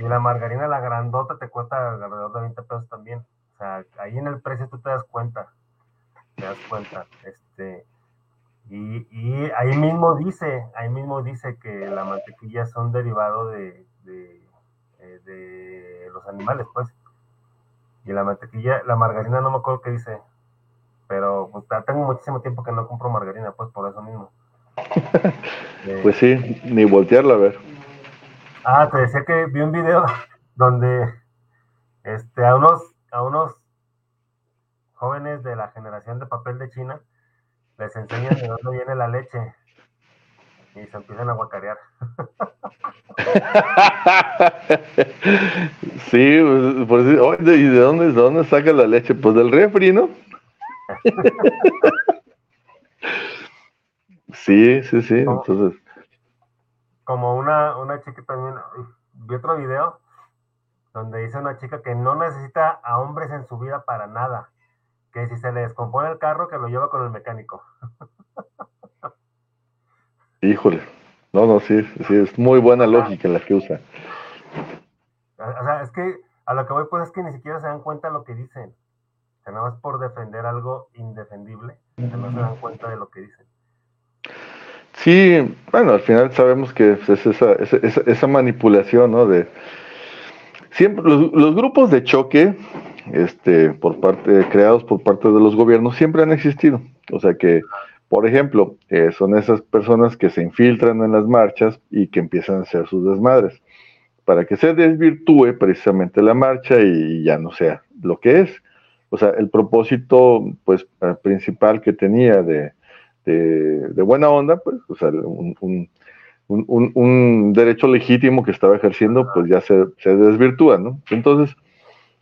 y la margarina, la grandota, te cuesta alrededor de 20 pesos también. O sea, ahí en el precio tú te das cuenta. Te das cuenta. Este, y, ahí mismo dice, ahí mismo dice que la mantequilla es un derivado de, animales, pues. Y la mantequilla, la margarina no me acuerdo qué dice, pero pues, tengo muchísimo tiempo que no compro margarina, pues por eso mismo. pues sí, ni voltearla a ver. Ah, te decía que vi un video donde este, a unos, a unos jóvenes de la generación de papel de China les enseñan de dónde viene la leche y se empiezan a guacarear. sí, pues, por ¿y de dónde, de dónde saca la leche? Pues del refri, ¿no? sí, sí, sí, entonces. Como una, una chica también, vi otro video donde dice una chica que no necesita a hombres en su vida para nada, que si se le descompone el carro, que lo lleva con el mecánico. Híjole, no, no, sí, sí, es muy buena lógica la que usa. O sea, es que a lo que voy pues es que ni siquiera se dan cuenta de lo que dicen. O sea, nada más por defender algo indefendible, no se dan cuenta de lo que dicen. Sí, bueno, al final sabemos que es esa, esa, esa manipulación, ¿no? De, siempre los, grupos de choque este, por parte, creados por parte de los gobiernos siempre han existido. O sea que, por ejemplo, eh, son esas personas que se infiltran en las marchas y que empiezan a hacer sus desmadres para que se desvirtúe precisamente la marcha y ya no sea lo que es. O sea, el propósito pues eh, principal que tenía de, de, buena onda, pues, o sea, un un, derecho legítimo que estaba ejerciendo, pues ya se, se desvirtúa, ¿no? Entonces,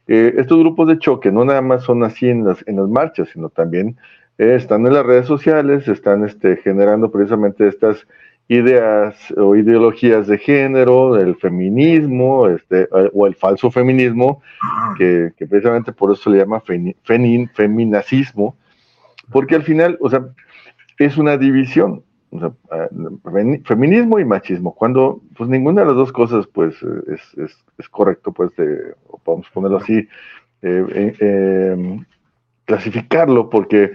eh, estos grupos de choque no nada más son así en las, en las marchas, sino también eh, están en las redes sociales, están este, generando precisamente estas ideas o ideologías de género, el feminismo, este, eh, o el falso feminismo, que, precisamente por eso se le llama feminacismo, porque al final, o sea, es una división, Ah, feminismo y machismo, cuando pues ninguna de las dos cosas pues es, es, correcto, pues de, podemos ponerlo así, eh, em, clasificarlo, porque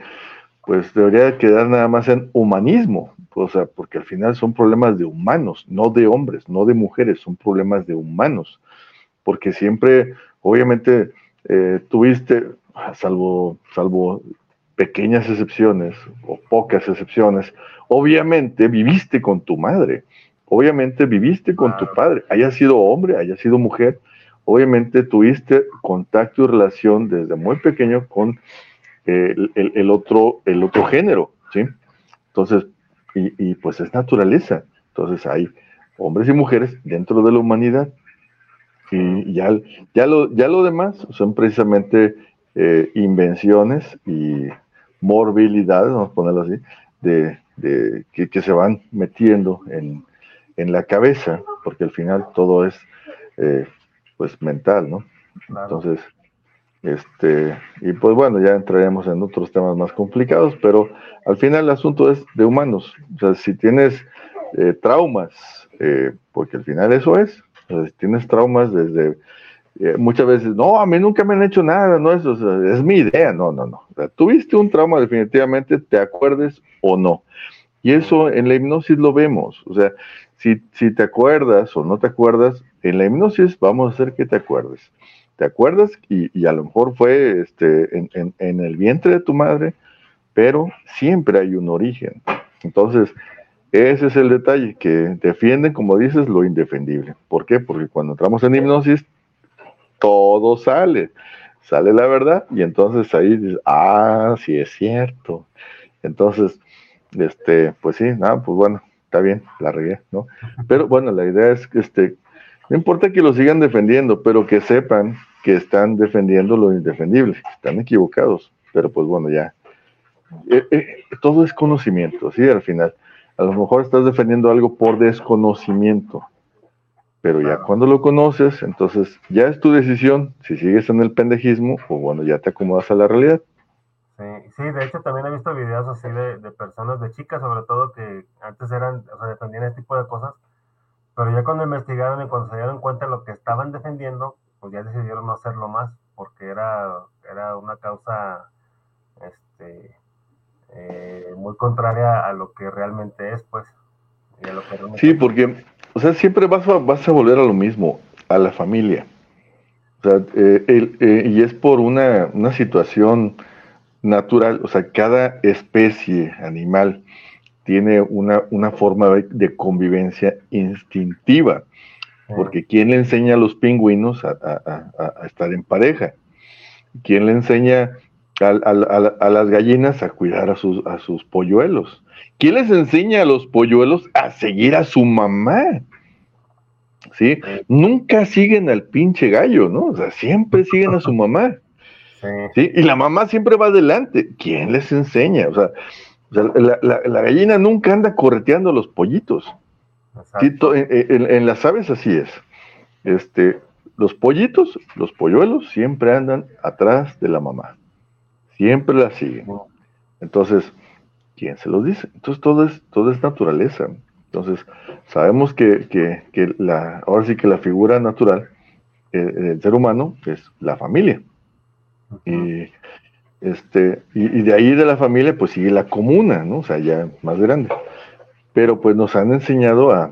pues debería quedar nada más en humanismo, o sea, porque al final son problemas de humanos, no de hombres, no de mujeres, son problemas de humanos, porque siempre, obviamente, eh, tuviste, salvo, salvo pequeñas excepciones o pocas excepciones, obviamente viviste con tu madre, obviamente viviste con tu padre, haya sido hombre, haya sido mujer, obviamente tuviste contacto y relación desde muy pequeño con el, otro, el otro género, ¿sí? Entonces, y, pues es naturaleza. Entonces hay hombres y mujeres dentro de la humanidad. Y ya, ya, lo, ya lo demás son precisamente eh, invenciones y morbilidades, vamos a ponerlo así, de, que, se van metiendo en, la cabeza, porque al final todo es eh, pues mental, ¿no? Entonces, este, y pues bueno, ya entraremos en otros temas más complicados, pero al final el asunto es de humanos. O sea, si tienes eh, traumas, eh, porque al final eso es, si tienes traumas desde eh, muchas veces, no, a mí nunca me han hecho nada, no, eso es, mi idea, no, no, no. tuviste un trauma definitivamente, te acuerdes o no. Y eso en la hipnosis lo vemos, o sea, si, si te acuerdas o no te acuerdas, en la hipnosis vamos a hacer que te acuerdes. ¿Te acuerdas? Y, a lo mejor fue este, en, en el vientre de tu madre, pero siempre hay un origen. Entonces, ese es el detalle, que defienden, como dices, lo indefendible. ¿Por qué? Porque cuando entramos en hipnosis, todo sale, sale la verdad y entonces ahí dices, ah, sí es cierto. Entonces, este, pues sí, nada, pues bueno, está bien, la regué, ¿no? Pero bueno, la idea es que este, no importa que lo sigan defendiendo, pero que sepan que están defendiendo lo indefendible, están equivocados, pero pues bueno, ya. Eh, eh, todo es conocimiento, ¿sí? Al final. A lo mejor estás defendiendo algo por desconocimiento, pero ya cuando lo conoces, entonces ya es tu decisión si sigues en el pendejismo o bueno, ya te acomodas a la realidad. Sí, sí, de hecho también he visto videos así de, de personas, de chicas sobre todo, que antes eran, o sea, defendían este tipo de cosas, pero ya cuando investigaron y cuando se dieron cuenta de lo que estaban defendiendo, pues ya decidieron no hacerlo más, porque era, era una causa este, eh, muy contraria a lo que realmente es, pues. sí, porque o sea, siempre vas a, vas a volver a lo mismo, a la familia. O sea, eh, y es por una, una, situación natural, o sea, cada especie animal tiene una, una forma de, convivencia instintiva, porque ¿quién le enseña a los pingüinos a, a estar en pareja? ¿Quién le enseña a, las gallinas a cuidar a sus, a sus polluelos. ¿Quién les enseña a los polluelos a seguir a su mamá? ¿Sí? Nunca siguen al pinche gallo, ¿no? O sea, siempre siguen a su mamá. Sí. Y la mamá siempre va adelante. ¿Quién les enseña? O sea, la, gallina nunca anda correteando a los pollitos. en, las aves así es. Este, los pollitos, los polluelos, siempre andan atrás de la mamá. Siempre la siguen. Entonces, ¿quién se los dice? Entonces todo es, todo es naturaleza. Entonces, sabemos que, que, la, ahora sí que la figura natural eh, del ser humano es la familia. Y, este, y, de ahí de la familia, pues sigue la comuna, ¿no? O sea, ya más grande. Pero pues nos han enseñado a,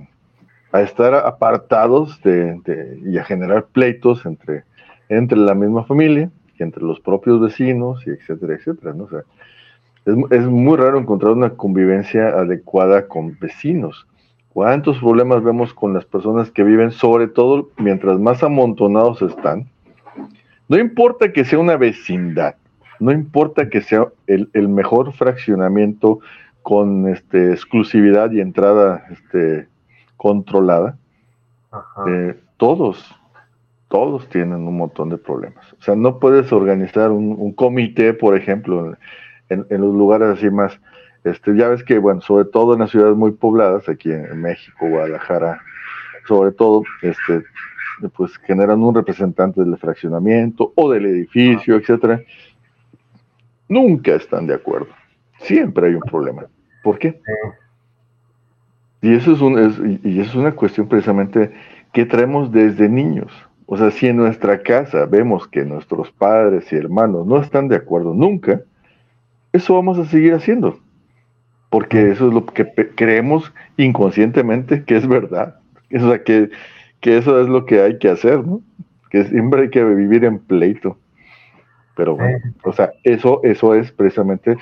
a estar apartados de, de, y a generar pleitos entre, entre la misma familia entre los propios vecinos, y etcétera, etcétera, ¿no? es, muy raro encontrar una convivencia adecuada con vecinos. ¿Cuántos problemas vemos con las personas que viven, sobre todo mientras más amontonados están? No importa que sea una vecindad, no importa que sea el, mejor fraccionamiento con este, exclusividad y entrada este, controlada, eh, todos todos tienen un montón de problemas. O sea, no puedes organizar un, comité, por ejemplo, en, los lugares así más, este, ya ves que, bueno, sobre todo en las ciudades muy pobladas, aquí en, México, Guadalajara, sobre todo, este, pues generan un representante del fraccionamiento o del edificio, etcétera. Nunca están de acuerdo. Siempre hay un problema. ¿Por qué? Y eso es, un, y eso es una cuestión precisamente que traemos desde niños. O sea, si en nuestra casa vemos que nuestros padres y hermanos no están de acuerdo nunca, eso vamos a seguir haciendo. Porque eso es lo que creemos inconscientemente que es verdad. O sea, que, eso es lo que hay que hacer, ¿no? Que siempre hay que vivir en pleito. Pero bueno, o sea, eso, eso es precisamente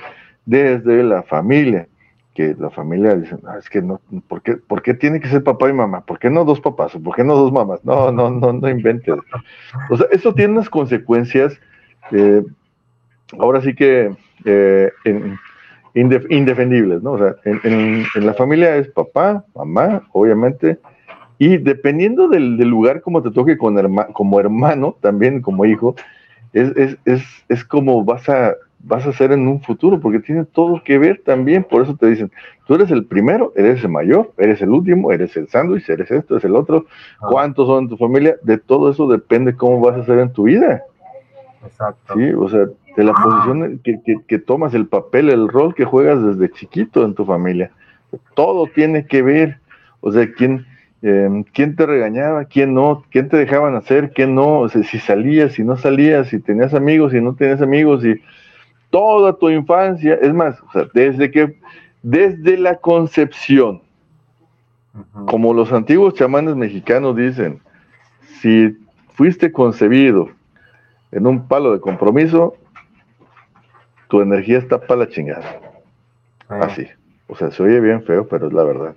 desde la familia que la familia dice, es que no, ¿por qué, ¿por qué, tiene que ser papá y mamá? ¿Por qué no dos papás? ¿Por qué no dos mamás? No, no, no, no inventes. O sea, eso tiene unas consecuencias, eh, ahora sí que eh, indefendibles, ¿no? O sea, en, la familia es papá, mamá, obviamente, y dependiendo del, lugar como te toque con como hermano, también como hijo, es, es, es, es como vas a vas a ser en un futuro, porque tiene todo que ver también, por eso te dicen, tú eres el primero, eres el mayor, eres el último, eres el sándwich, eres esto, eres el otro, ah. cuántos son en tu familia, de todo eso depende cómo vas a ser en tu vida. Exacto. Sí, o sea, de la posición que, que, tomas, el papel, el rol que juegas desde chiquito en tu familia, todo tiene que ver, o sea, quién, em, quién te regañaba, quién no, quién te dejaban hacer, quién no, o sea, si salías, si no salías, si tenías amigos, si no tenías amigos, si toda tu infancia, es más, desde que, desde la concepción, como los antiguos chamanes mexicanos dicen, si fuiste concebido en un palo de compromiso, tu energía está para la chingada. Ah. Así. O sea, se oye bien feo, pero es la verdad.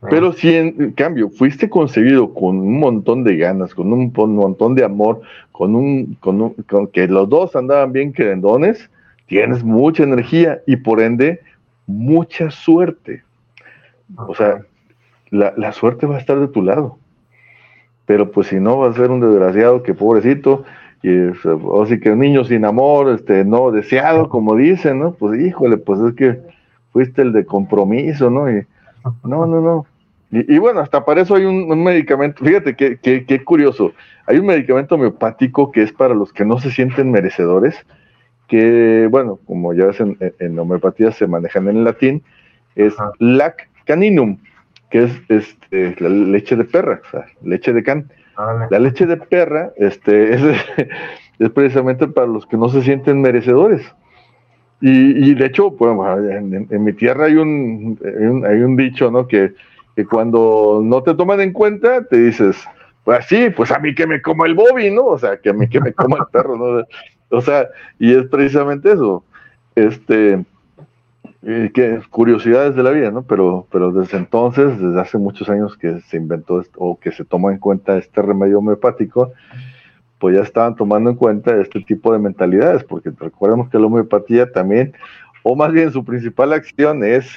Ah. Pero si en cambio fuiste concebido con un montón de ganas, con un, montón de amor, con un, con un, con que los dos andaban bien querendones, tienes mucha energía y por ende mucha suerte. O sea, la, suerte va a estar de tu lado. Pero pues si no, va a ser un desgraciado que pobrecito, y o sí que un niño sin amor, este, no deseado, como dicen, ¿no? Pues híjole, pues es que fuiste el de compromiso, ¿no? Y, no, no, no. Y, bueno, hasta para eso hay un, medicamento, fíjate qué que, curioso, hay un medicamento homeopático que es para los que no se sienten merecedores, que, bueno, como ya ves en, homeopatía se manejan en latín, es lac caninum, que es este, la leche de perra, o sea, leche de can. La leche de perra este, es, precisamente para los que no se sienten merecedores. Y, de hecho, pues, en, mi tierra hay un, hay un, dicho, ¿no? Que, que, cuando no te toman en cuenta, te dices, pues sí, pues a mí que me coma el Bobby, ¿no? O sea, que a mí que me coma el perro, ¿no? O sea, y es precisamente eso. Este, que curiosidades de la vida, ¿no? Pero, pero desde entonces, desde hace muchos años que se inventó esto, o que se tomó en cuenta este remedio homeopático, pues ya estaban tomando en cuenta este tipo de mentalidades, porque recordemos que la homeopatía también, o más bien su principal acción es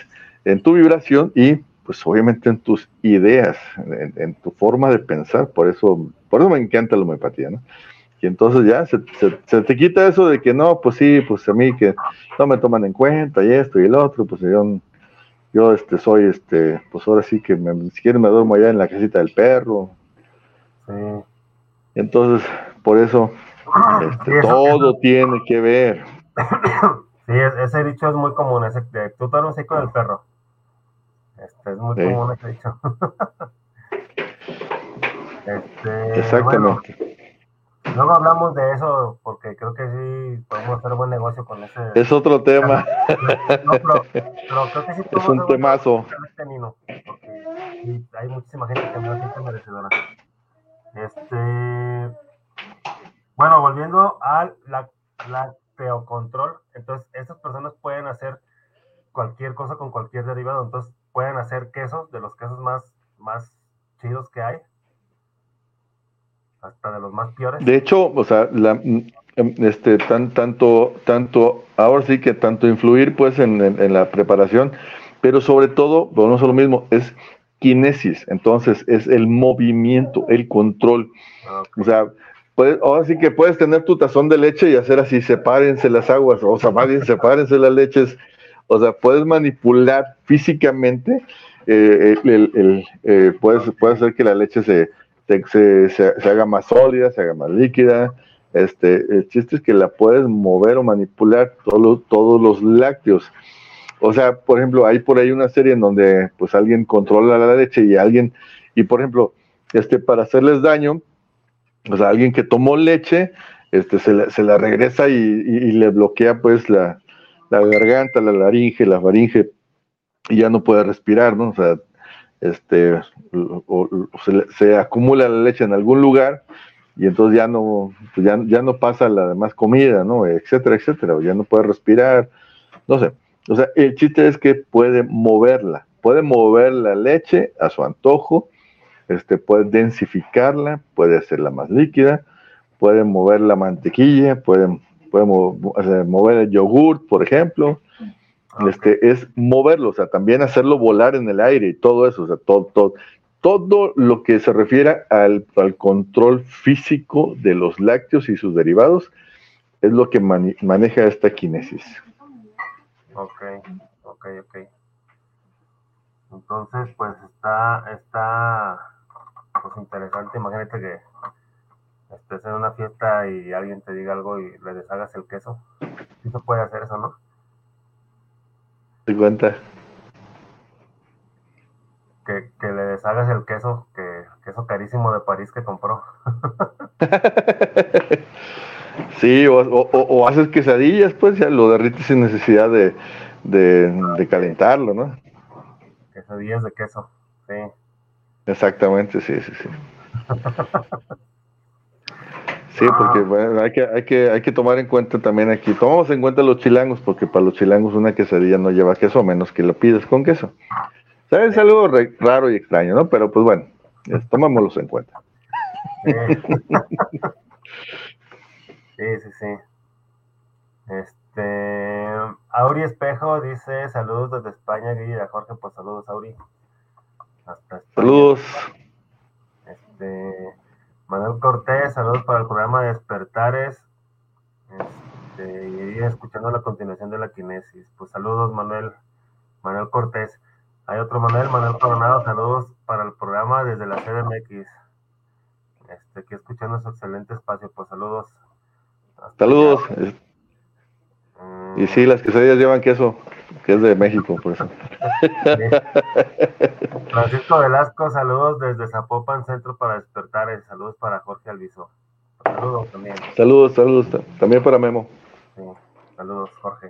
en tu vibración y pues obviamente en tus ideas, en, tu forma de pensar, por eso, por eso me encanta la homeopatía, ¿no? Y entonces ya se, te quita eso de que no, pues sí, pues a mí que no me toman en cuenta y esto y el otro, pues yo, yo este, soy, este, pues ahora sí que me, si quieren me duermo allá en la casita del perro. Sí. Entonces, por eso, este, todo tiene que ver. Sí, ese dicho es muy común, ese, tú duermes ahí con el perro. Este, es muy común ese dicho. este, Exactamente. Luego hablamos de eso porque creo que sí podemos hacer buen negocio con ese. Es otro tema. No, pero, creo que sí es un temazo. Este porque hay muchísima gente que no es merecedora. Este. Bueno, volviendo al la, la teocontrol, entonces estas personas pueden hacer cualquier cosa con cualquier derivado, entonces pueden hacer quesos de los quesos más, más chidos que hay hasta de los más peores. De hecho, o sea, la, mm, este, tan, tanto, tanto, ahora sí que tanto influir pues en, la preparación, pero sobre todo, bueno, no es lo mismo, es kinesis, entonces es el movimiento, el control. Ah, o sea, puedes, ahora sí que puedes tener tu tazón de leche y hacer así, sepárense las aguas, o sea, más bien sepárense las leches, o sea, puedes manipular físicamente, eh, el, eh, puedes, puedes hacer que la leche se, se, se, haga más sólida, se haga más líquida. Este, el chiste es que la puedes mover o manipular todos todos los lácteos. O sea, por ejemplo, hay por ahí una serie en donde pues alguien controla la leche y alguien, y por ejemplo, este, para hacerles daño, o sea, alguien que tomó leche, este, se, la, se la regresa y, le bloquea pues la, la, garganta, la laringe, la faringe, y ya no puede respirar, ¿no? O sea, este, se, acumula la leche en algún lugar y entonces ya no, pues ya, ya, no pasa la demás comida, ¿no? Etcétera, etcétera, o ya no puede respirar, no sé. O sea, el chiste es que puede moverla, puede mover la leche a su antojo, este, puede densificarla, puede hacerla más líquida, puede mover la mantequilla, puede, puede mover el yogur, por ejemplo, Ah, este, es moverlo, o sea, también hacerlo volar en el aire y todo eso, o sea, todo, todo, todo lo que se refiere al, control físico de los lácteos y sus derivados es lo que maneja esta kinesis. Ok, ok, ok. Entonces, pues está, está, pues interesante, imagínate que estés en una fiesta y alguien te diga algo y le deshagas el queso. Sí se puede hacer eso, ¿no? Cuenta? Que, que, le deshagas el queso, que queso carísimo de París que compró. sí, o, haces quesadillas, pues ya lo derrites sin necesidad de, de, calentarlo, ¿no? Quesadillas de queso, sí. Exactamente, sí, sí, sí. Sí, porque bueno, hay, que, hay, que, hay que tomar en cuenta también aquí, tomamos en cuenta los chilangos, porque para los chilangos una quesadilla no lleva queso, a menos que lo pides con queso. ¿Sabes? Es algo raro y extraño, ¿no? Pero pues bueno, tomámoslos en cuenta. Sí, sí, sí. Este, Auri Espejo dice saludos desde España, Guille Jorge, pues saludos, Auri. Hasta Saludos. Este, Manuel Cortés, saludos para el programa Despertares. Este, y escuchando la continuación de la kinesis. Pues saludos, Manuel. Manuel Cortés. Hay otro Manuel, Manuel Coronado, saludos para el programa desde la CDMX. Este, aquí escuchando su excelente espacio, pues saludos. saludos. Y sí, las quesadillas llevan queso, que es de México, por eso. Francisco Velasco, saludos desde Zapopan, Centro para Despertar. Saludos para Jorge Alviso. Saludos también. Saludos, saludos también para Memo. Sí, saludos, Jorge.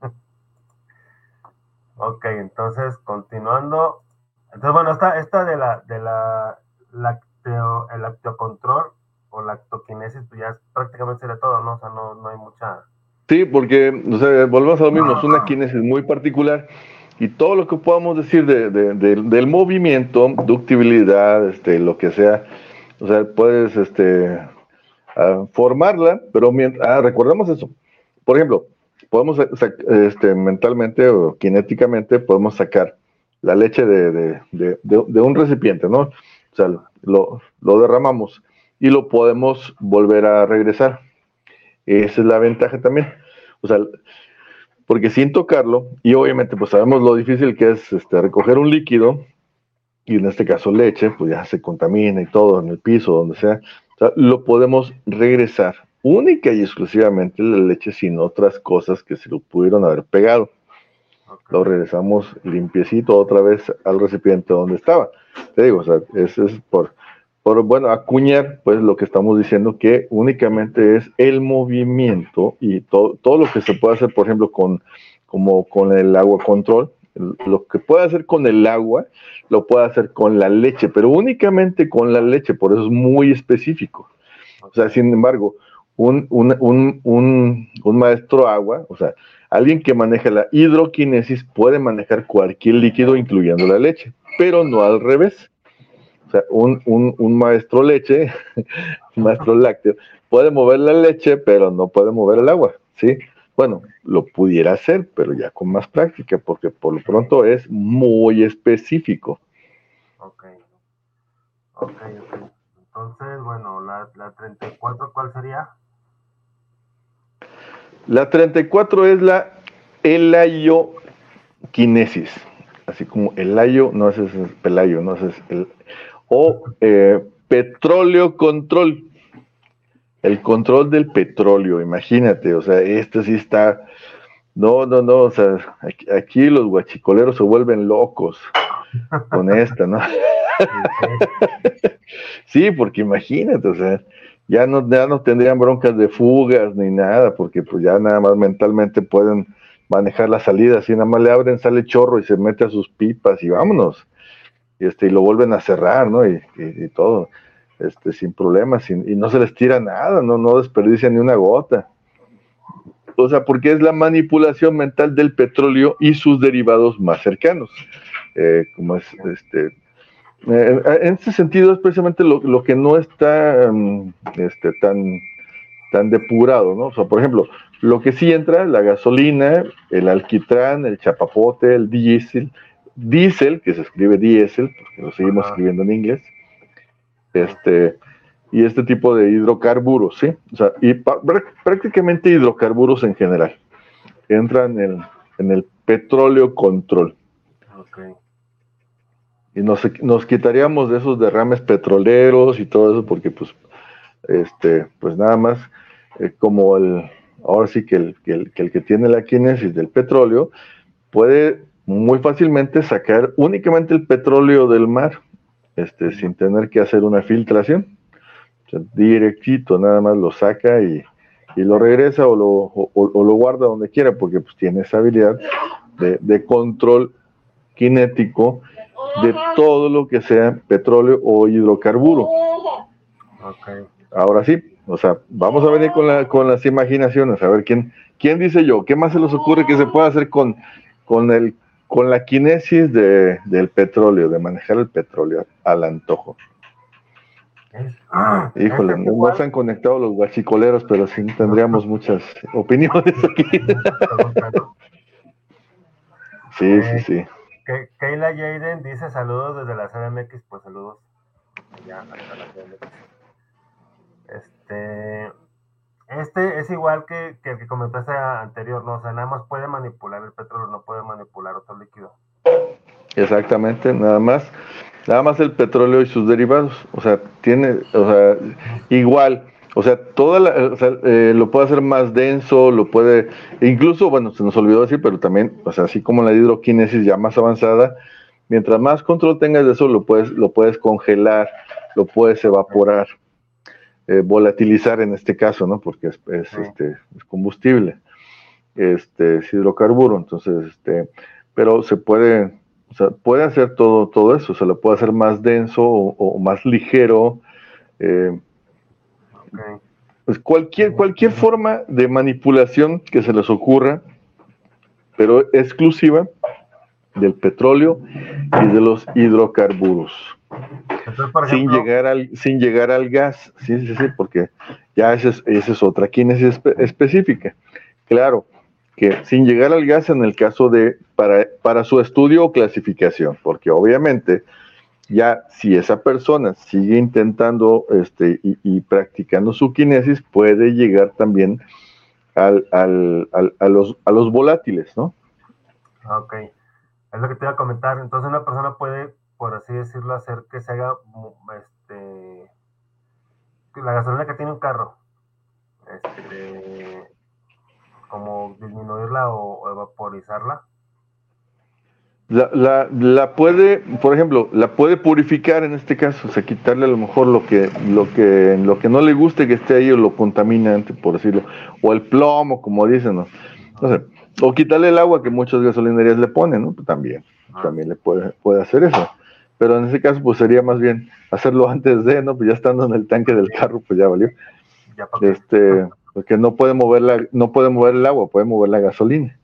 ok, entonces, continuando. Entonces, bueno, esta, esta de la, de la, la lácteo, el lactocontrol o lactoquinesis, pues ya prácticamente sería todo, ¿no? O sea, no, no hay mucha... Sí, porque, o sea, volvemos a lo mismo, es una quinesis muy particular y todo lo que podamos decir de, del movimiento, ductibilidad, este, lo que sea, o sea, puedes este, formarla, pero mientras, ah, recordemos eso. Por ejemplo, podemos este, mentalmente o cinéticamente podemos sacar la leche de, de, un recipiente, ¿no? O sea, lo, lo derramamos y lo podemos volver a regresar. Esa es la ventaja también. O sea, porque sin tocarlo, y obviamente pues sabemos lo difícil que es este, recoger un líquido, y en este caso leche, pues ya se contamina y todo en el piso, donde sea, o sea lo podemos regresar única y exclusivamente la leche sin otras cosas que se lo pudieron haber pegado. Lo regresamos limpiecito otra vez al recipiente donde estaba. Te digo, o sea, eso es por, bueno, acuñar, pues lo que estamos diciendo que únicamente es el movimiento y todo, todo lo que se puede hacer, por ejemplo, con, como con el agua control, lo que puede hacer con el agua, lo puede hacer con la leche, pero únicamente con la leche, por eso es muy específico. O sea, sin embargo, un, un, un, un maestro agua, o sea, alguien que maneja la hidroquinesis puede manejar cualquier líquido, incluyendo la leche, pero no al revés. O sea, un, un, un maestro leche, un maestro lácteo, puede mover la leche, pero no puede mover el agua, ¿sí? Bueno, lo pudiera hacer, pero ya con más práctica, porque por lo pronto es muy específico. Ok. Ok, ok. Entonces, bueno, la, la 34, ¿cuál sería? La 34 es la elayoquinesis. Así como elayo, no es el pelayo, no es el o eh, petróleo control. El control del petróleo, imagínate, o sea, este sí está, no, no, no, o sea, aquí, los guachicoleros se vuelven locos con esta, ¿no? sí, porque imagínate, o sea, ya no, ya no tendrían broncas de fugas ni nada, porque pues ya nada más mentalmente pueden manejar la salida, así nada más le abren, sale chorro y se mete a sus pipas y vámonos y, este, y lo vuelven a cerrar, ¿no? Y, todo, este, sin problemas, y no se les tira nada, ¿no? No desperdicia ni una gota. O sea, porque es la manipulación mental del petróleo y sus derivados más cercanos. Eh, como es, este, eh, en ese sentido es precisamente lo, que no está mm, este, tan, tan depurado, ¿no? O sea, por ejemplo, lo que sí entra, la gasolina, el alquitrán, el chapapote, el diésel, diésel, que se escribe diésel, porque lo seguimos escribiendo en inglés, este, y este tipo de hidrocarburos, ¿sí? O sea, y prácticamente hidrocarburos en general. Entran en, en el petróleo control. Okay. Y nos, nos, quitaríamos de esos derrames petroleros y todo eso, porque pues, este, pues nada más, eh, como el, ahora sí que el, que el, que el que tiene la quinesis del petróleo, puede muy fácilmente sacar únicamente el petróleo del mar, este, sin tener que hacer una filtración. directito, nada más lo saca y, lo regresa o lo, lo, guarda donde quiera, porque pues, tiene esa habilidad de, control cinético de todo lo que sea petróleo o hidrocarburo. Ahora sí, o sea, vamos a venir con, la, con las imaginaciones, a ver quién, quién dice yo, qué más se les ocurre que se pueda hacer con, con el con la quinesis de, del petróleo, de manejar el petróleo al antojo. Ah, Híjole, no se han conectado los guachicoleros, pero sí tendríamos muchas opiniones aquí. sí, sí, sí. Keila Jaden dice saludos desde la CDMX, pues saludos. Este, este es igual que, el que comentaste anterior, ¿no? O sea, nada más puede manipular el petróleo, no puede manipular otro líquido. Exactamente, nada más. Nada más el petróleo y sus derivados. O sea, tiene, o sea, igual. O sea, toda la, o sea, eh, lo puede hacer más denso, lo puede, incluso, bueno, se nos olvidó decir, pero también, o sea, así como la hidroquinesis ya más avanzada, mientras más control tengas de eso, lo puedes, lo puedes congelar, lo puedes evaporar. Eh, volatilizar en este caso, ¿no? Porque es, este, es combustible, este, es hidrocarburo, entonces, este, pero se puede, sea, puede hacer todo, todo eso, se lo puede hacer más denso o, más ligero. Eh, pues cualquier, cualquier forma de manipulación que se les ocurra, pero exclusiva del petróleo y de los hidrocarburos. Sin, llegar al, sin llegar al gas, sí, sí, sí, porque ya esa es, esa es otra quínesis específica. Claro, que sin llegar al gas en el caso de para, para su estudio o clasificación, porque obviamente ya si esa persona sigue intentando este, y, practicando su kinesis, puede llegar también al, al, a, los, a los volátiles, ¿no? Ok, es lo que te iba a comentar. Entonces una persona puede, por así decirlo, hacer que se haga este, la gasolina que tiene un carro, este, como disminuirla o, evaporizarla? La, la, la, puede, por ejemplo, la puede purificar en este caso, o sea, quitarle a lo mejor lo que, lo que, lo que no le guste que esté ahí o lo contaminante, por decirlo, o el plomo, como dicen, ¿no? o quitarle el agua que muchas gasolinerías le ponen, ¿no? también, ah. también le puede, puede hacer eso. Pero en ese caso, pues sería más bien hacerlo antes de, ¿no? Pues ya estando en el tanque del carro, pues ya valió. este, porque no puede mover la, no puede mover el agua, puede mover la gasolina.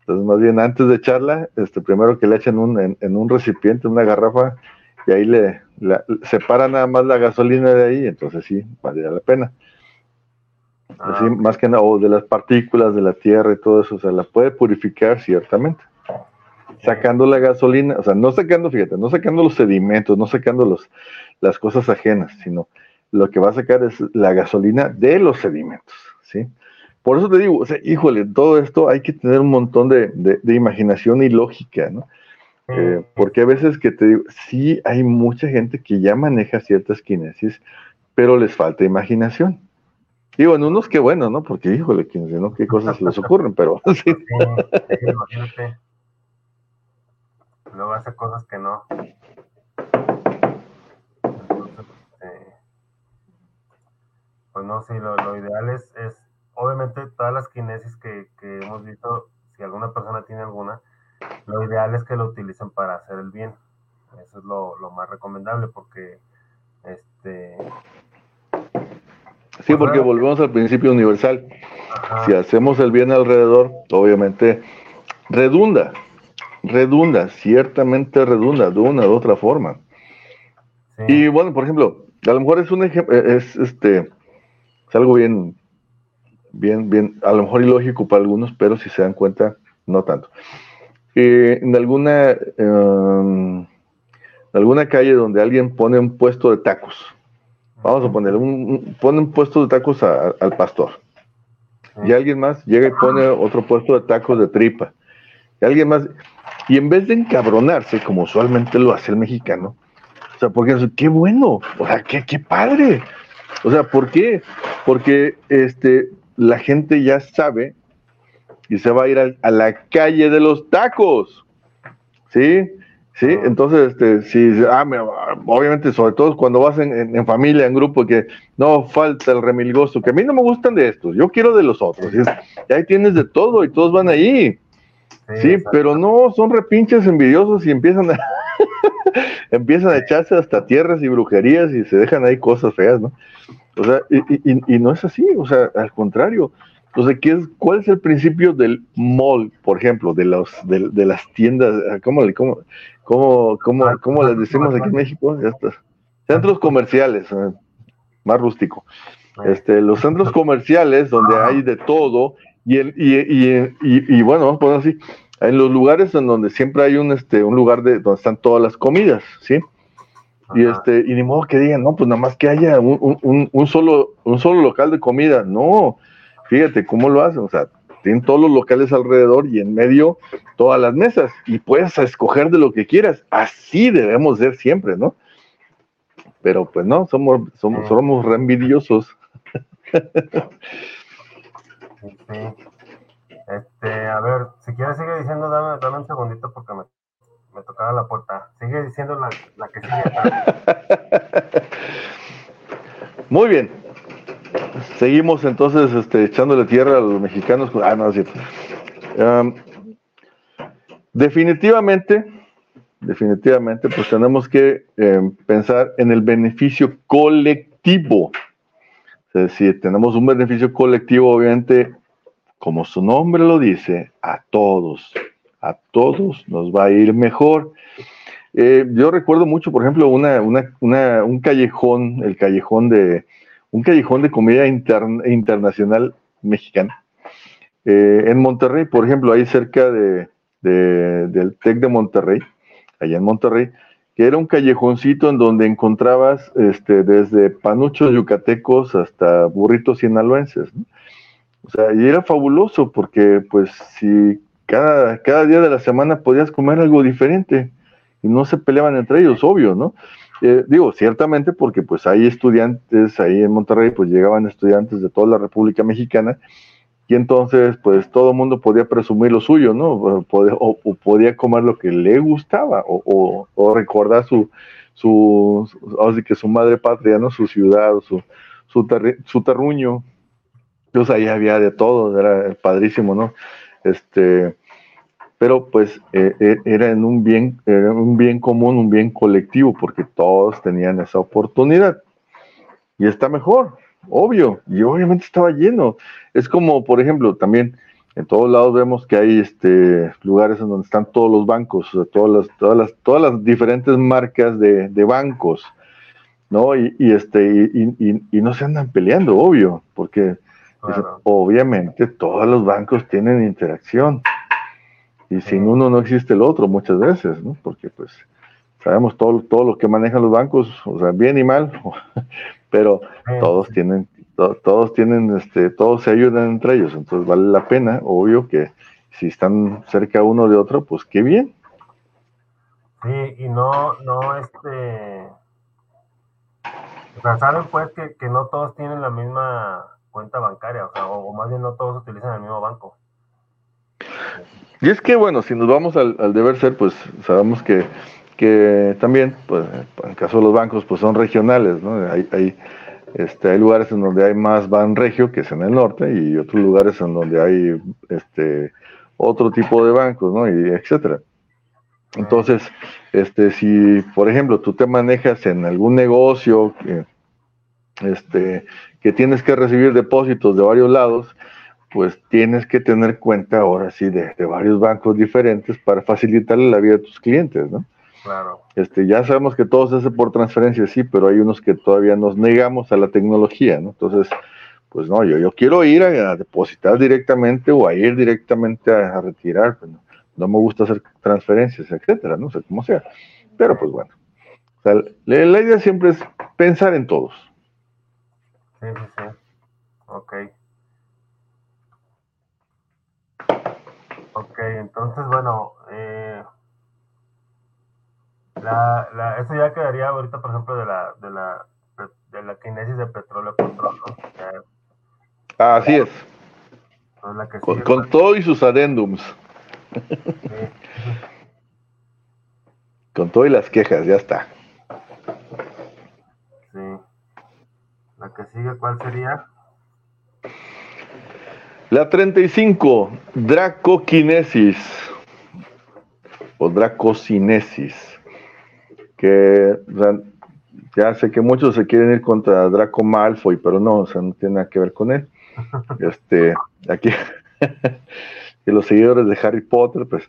Entonces, más bien antes de echarla, este, primero que le echen un, en, un recipiente, una garrafa, y ahí le separa nada más la gasolina de ahí, entonces sí, valdría la pena. Así, ah, más que nada, o de las partículas de la tierra y todo eso, o sea, la puede purificar ciertamente. Sacando la gasolina, o sea, no sacando, fíjate, no sacando los sedimentos, no sacando los, las cosas ajenas, sino lo que va a sacar es la gasolina de los sedimentos, ¿sí? Por eso te digo, o sea, híjole, todo esto hay que tener un montón de, imaginación y lógica, ¿no? Eh, porque a veces que te digo, sí hay mucha gente que ya maneja ciertas kinesis, pero les falta imaginación. Digo, en unos que bueno, ¿no? Porque, híjole, quién ¿no? Qué cosas les ocurren, pero sí. imagínate. Luego hace cosas que no. pues no, sí, lo, ideal es, es, obviamente, todas las kinesis que, hemos visto, si alguna persona tiene alguna, lo ideal es que lo utilicen para hacer el bien. Eso es lo, más recomendable porque, este... Sí, porque volvemos al principio universal. Si hacemos el bien alrededor, obviamente redunda, redunda, ciertamente redunda de una u otra forma. Y bueno, por ejemplo, a lo mejor es un ejemplo, es este, es algo bien, bien, bien, a lo mejor ilógico para algunos, pero si se dan cuenta, no tanto. Eh, en alguna, em, alguna calle donde alguien pone un puesto de tacos, vamos a poner, un, pone un puesto de tacos al pastor, y alguien más llega y pone otro puesto de tacos de tripa, alguien más, y en vez de encabronarse, como usualmente lo hace el mexicano, o sea, porque qué bueno, o sea, qué, qué padre, o sea, ¿por qué? Porque este, la gente ya sabe y se va a ir a, la calle de los tacos. ¿Sí? Sí, entonces, este, si, ah, obviamente, sobre todo cuando vas en, familia, en grupo, que no falta el remilgoso, que a mí no me gustan de estos, yo quiero de los otros. Y, ahí tienes de todo y todos van ahí. Sí, pero no, son repinches envidiosos y empiezan a, empiezan a echarse hasta tierras y brujerías y se dejan ahí cosas feas, ¿no? O sea, y, no es así, o sea, al contrario. O sea, ¿qué es, ¿cuál es el principio del mall, por ejemplo, de los de, las tiendas? ¿Cómo, cómo, cómo, cómo, ah, cómo las decimos aquí en México? Ya está. Centros comerciales, más rústico. Este, los centros comerciales donde hay de todo y, el, y, y, bueno, vamos a poner así, en los lugares en donde siempre hay un, este, un lugar de, donde están todas las comidas, ¿sí? Y este, y ni modo que digan, no, pues nada más que haya un, solo, un solo local de comida. No, fíjate cómo lo hacen. O sea, tienen todos los locales alrededor y en medio todas las mesas. Y puedes escoger de lo que quieras. Así debemos ser siempre, ¿no? Pero pues no, somos, somos, somos re envidiosos. Este, a ver, si quieres sigue diciendo, dame, dame un segundito porque me tocaba la puerta. Sigue diciendo la, que sigue. Muy bien. Seguimos entonces este, echándole tierra a los mexicanos. Ah, no, es cierto. definitivamente, definitivamente, pues tenemos que eh, pensar en el beneficio colectivo. Es decir, tenemos un beneficio colectivo, obviamente, como su nombre lo dice, a todos. A todos nos va a ir mejor. Eh, yo recuerdo mucho, por ejemplo, un callejón, el callejón de, un callejón de comida internacional mexicana. Eh, en Monterrey, por ejemplo, ahí cerca de, del TEC de Monterrey, allá en Monterrey, que era un callejoncito en donde encontrabas este, desde panuchos yucatecos hasta burritos sinaloenses. O sea, y era fabuloso porque pues si cada, cada día de la semana podías comer algo diferente y no se peleaban entre ellos, obvio, ¿no? Eh, digo, ciertamente porque pues hay estudiantes ahí en Monterrey, pues llegaban estudiantes de toda la República Mexicana y entonces pues todo el mundo podía presumir lo suyo, ¿no? o, podía comer lo que le gustaba o, recordar su, su, así que su madre patria, ¿no? Su ciudad, su, su, su terruño. Entonces ahí había de todo, era padrísimo, ¿no? Este, pero pues eh, eh, era en un bien, era un bien común, un bien colectivo, porque todos tenían esa oportunidad. Y está mejor, obvio, y obviamente estaba lleno. Es como, por ejemplo, también en todos lados vemos que hay este, lugares en donde están todos los bancos, todas, las, todas, las, todas las diferentes marcas de, bancos, ¿no? Y, este, y, no se andan peleando, obvio, porque obviamente todos los bancos tienen interacción y sin uno no existe el otro muchas veces, ¿no? Porque pues sabemos todo, todo lo que manejan los bancos, o sea, bien y mal, pero todos tienen, todos tienen, este, todos se ayudan entre ellos, entonces vale la pena, obvio que si están cerca uno de otro, pues qué bien. Sí, y no, no, este, o sea, saben pues que, que no todos tienen la misma cuenta bancaria, o sea, o más bien no todos utilizan el mismo banco. Y es que, bueno, si nos vamos al, deber ser, pues sabemos que, que también, pues, en el caso de los bancos, pues son regionales, ¿no? Hay, hay, este, lugares en donde hay más regio, que es en el norte, y otros lugares en donde hay este, otro tipo de bancos, ¿no? Y etcétera. Entonces, este, si, por ejemplo, tú te manejas en algún negocio que, este, que tienes que recibir depósitos de varios lados, pues tienes que tener cuenta ahora sí de, varios bancos diferentes para facilitarle la vida a tus clientes, ¿no? Claro. Este, ya sabemos que todo se hace por transferencia, sí, pero hay unos que todavía nos negamos a la tecnología, ¿no? Entonces, pues no, yo, yo quiero ir a, depositar directamente o a ir directamente a, retirar, pues no, me gusta hacer transferencias, etcétera, no sé cómo sea. Pero pues bueno, la, la, idea siempre es pensar en todos. Sí, sí, sí. Ok. Ok, entonces, bueno, la, la, eso ya quedaría ahorita, por ejemplo, de la, de la, de la kinesis de petróleo control, ¿no? Así es. con, todo y sus adendums. con todo y las quejas, ya está. Sí. La que sigue, ¿cuál sería? La 35, dracoquinesis o dracocinesis, que ya sé que muchos se quieren ir contra Draco Malfoy, pero no, o sea, no tiene nada que ver con él. Este, aquí, que los seguidores de Harry Potter, pues,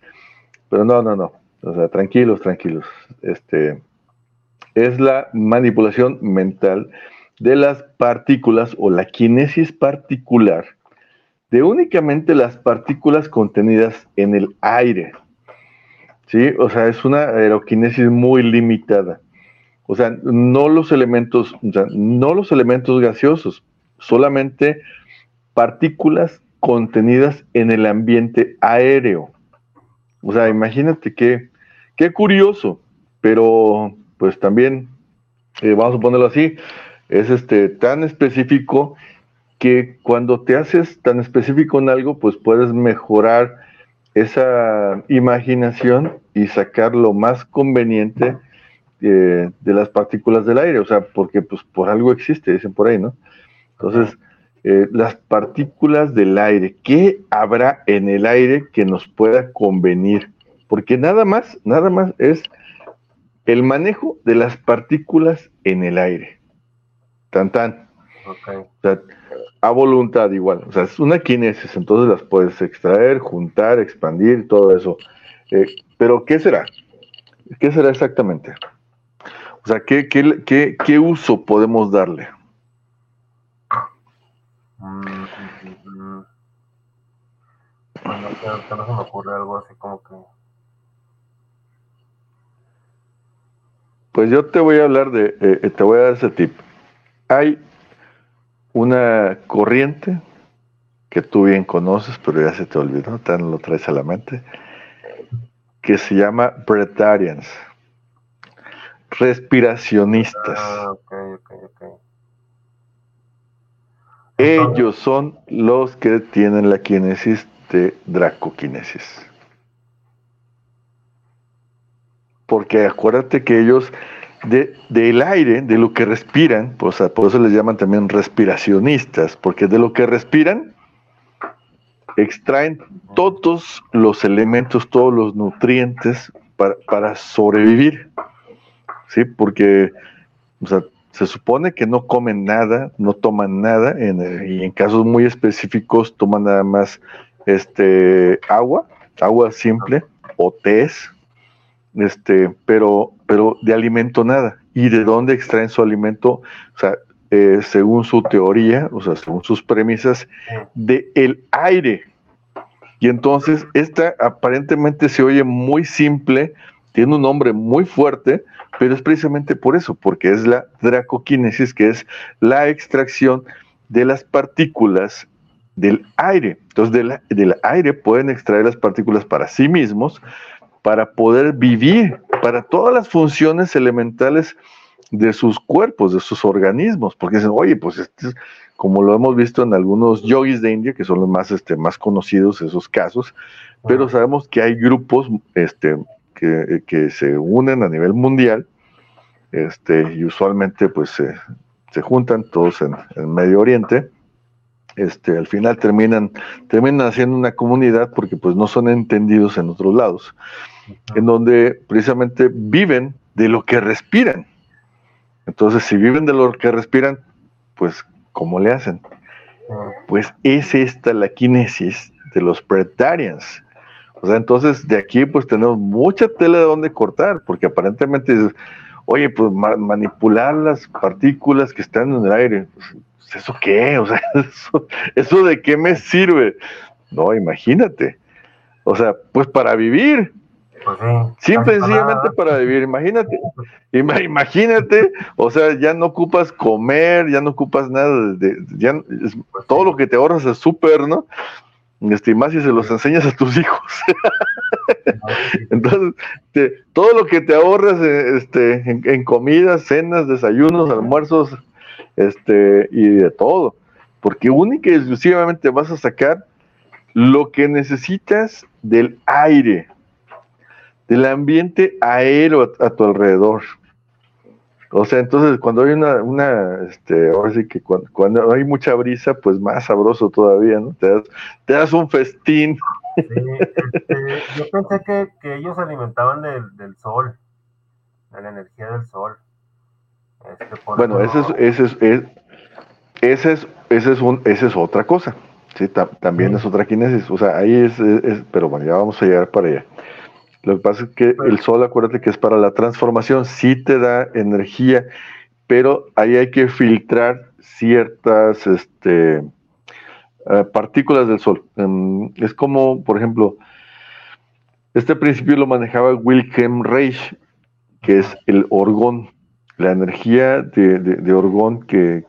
pero no, no, no, o sea, tranquilos, tranquilos. Este, es la manipulación mental de las partículas o la quinesis particular de únicamente las partículas contenidas en el aire. ¿Sí? O sea, es una aeroquinesis muy limitada. O sea, no los elementos, o sea, no los elementos gaseosos, solamente partículas contenidas en el ambiente aéreo. O sea, imagínate qué, qué curioso, pero pues también, eh, vamos a ponerlo así, es este tan específico que cuando te haces tan específico en algo, pues puedes mejorar esa imaginación y sacar lo más conveniente eh, de las partículas del aire, o sea, porque pues por algo existe, dicen por ahí, ¿no? Entonces, eh, las partículas del aire, ¿qué habrá en el aire que nos pueda convenir? porque nada más, nada más es el manejo de las partículas en el aire. Tan tan. O sea, a voluntad igual. O sea, es una kinesis, entonces las puedes extraer, juntar, expandir, todo eso. Eh, pero, ¿qué será? ¿Qué será exactamente? O sea, ¿qué, qué, qué, uso podemos darle? Mm, mm, mm, no, se me ocurre algo así como que. Pues yo te voy a hablar de, eh, eh, te voy a dar ese tip. Hay una corriente que tú bien conoces, pero ya se te olvidó, tan lo traes a la mente, que se llama Brettarians, respiracionistas. Ah, Ellos son los que tienen la kinesis de dracoquinesis. Porque acuérdate que ellos de, del aire, de lo que respiran, pues, por eso les llaman también respiracionistas, porque de lo que respiran extraen todos los elementos, todos los nutrientes para, sobrevivir. ¿Sí? Porque se supone que no comen nada, no toman nada, y en casos muy específicos toman nada más este, agua, agua simple o tés, este, pero, pero de alimento nada. ¿Y de dónde extraen su alimento? O sea, eh, según su teoría, o sea, según sus premisas, de el aire. Y entonces, esta aparentemente se oye muy simple, tiene un nombre muy fuerte, pero es precisamente por eso, porque es la dracoquinesis, que es la extracción de las partículas del aire. Entonces, del aire pueden extraer las partículas para sí mismos, para poder vivir, para todas las funciones elementales de sus cuerpos, de sus organismos, porque dicen, oye, pues este como lo hemos visto en algunos yogis de India, que son los más, este, más conocidos esos casos, pero sabemos que hay grupos este, que, se unen a nivel mundial, este, y usualmente pues se, juntan todos en, en Medio Oriente, este, al final terminan, terminan haciendo una comunidad porque pues no son entendidos en otros lados, en donde precisamente viven de lo que respiran. Entonces, si viven de lo que respiran, pues, ¿cómo le hacen? Pues es esta la kinesis de los Pretarians. O sea, entonces de aquí pues tenemos mucha tela de donde cortar, porque aparentemente, oye, pues manipular las partículas que están en el aire, pues, ¿eso qué? O sea, ¿eso, de qué me sirve? No, imagínate. O sea, pues para vivir. Pues Simple y sencillamente para vivir. Imagínate. Imagínate, o sea, ya no ocupas comer, ya no ocupas nada de, ya, pues todo lo que te ahorras es súper, ¿no? Este, más si se los enseñas a tus hijos. Entonces, todo lo que te ahorras eh, este, en, en comidas, cenas, desayunos, almuerzos, este, y de todo, porque única y exclusivamente vas a sacar lo que necesitas del aire, del ambiente aéreo a, tu alrededor. O sea, entonces cuando hay una, una este, ahora sí que cuando, hay mucha brisa, pues más sabroso todavía, ¿no? Te das, te das un festín. Este, yo pensé que, que ellos se alimentaban del, del sol, de la energía del sol. Este, bueno, ese es, ese es, ese es, un, esa es otra cosa. Sí, también es otra kinesis. O sea, ahí es, pero bueno, ya vamos a llegar para allá. Lo que pasa es que el sol, acuérdate que es para la transformación, sí te da energía, pero ahí hay que filtrar ciertas este, eh, partículas del sol. Em, es como, por ejemplo, este principio lo manejaba Wilhelm Reich, que es el orgón la energía de, de, orgón que,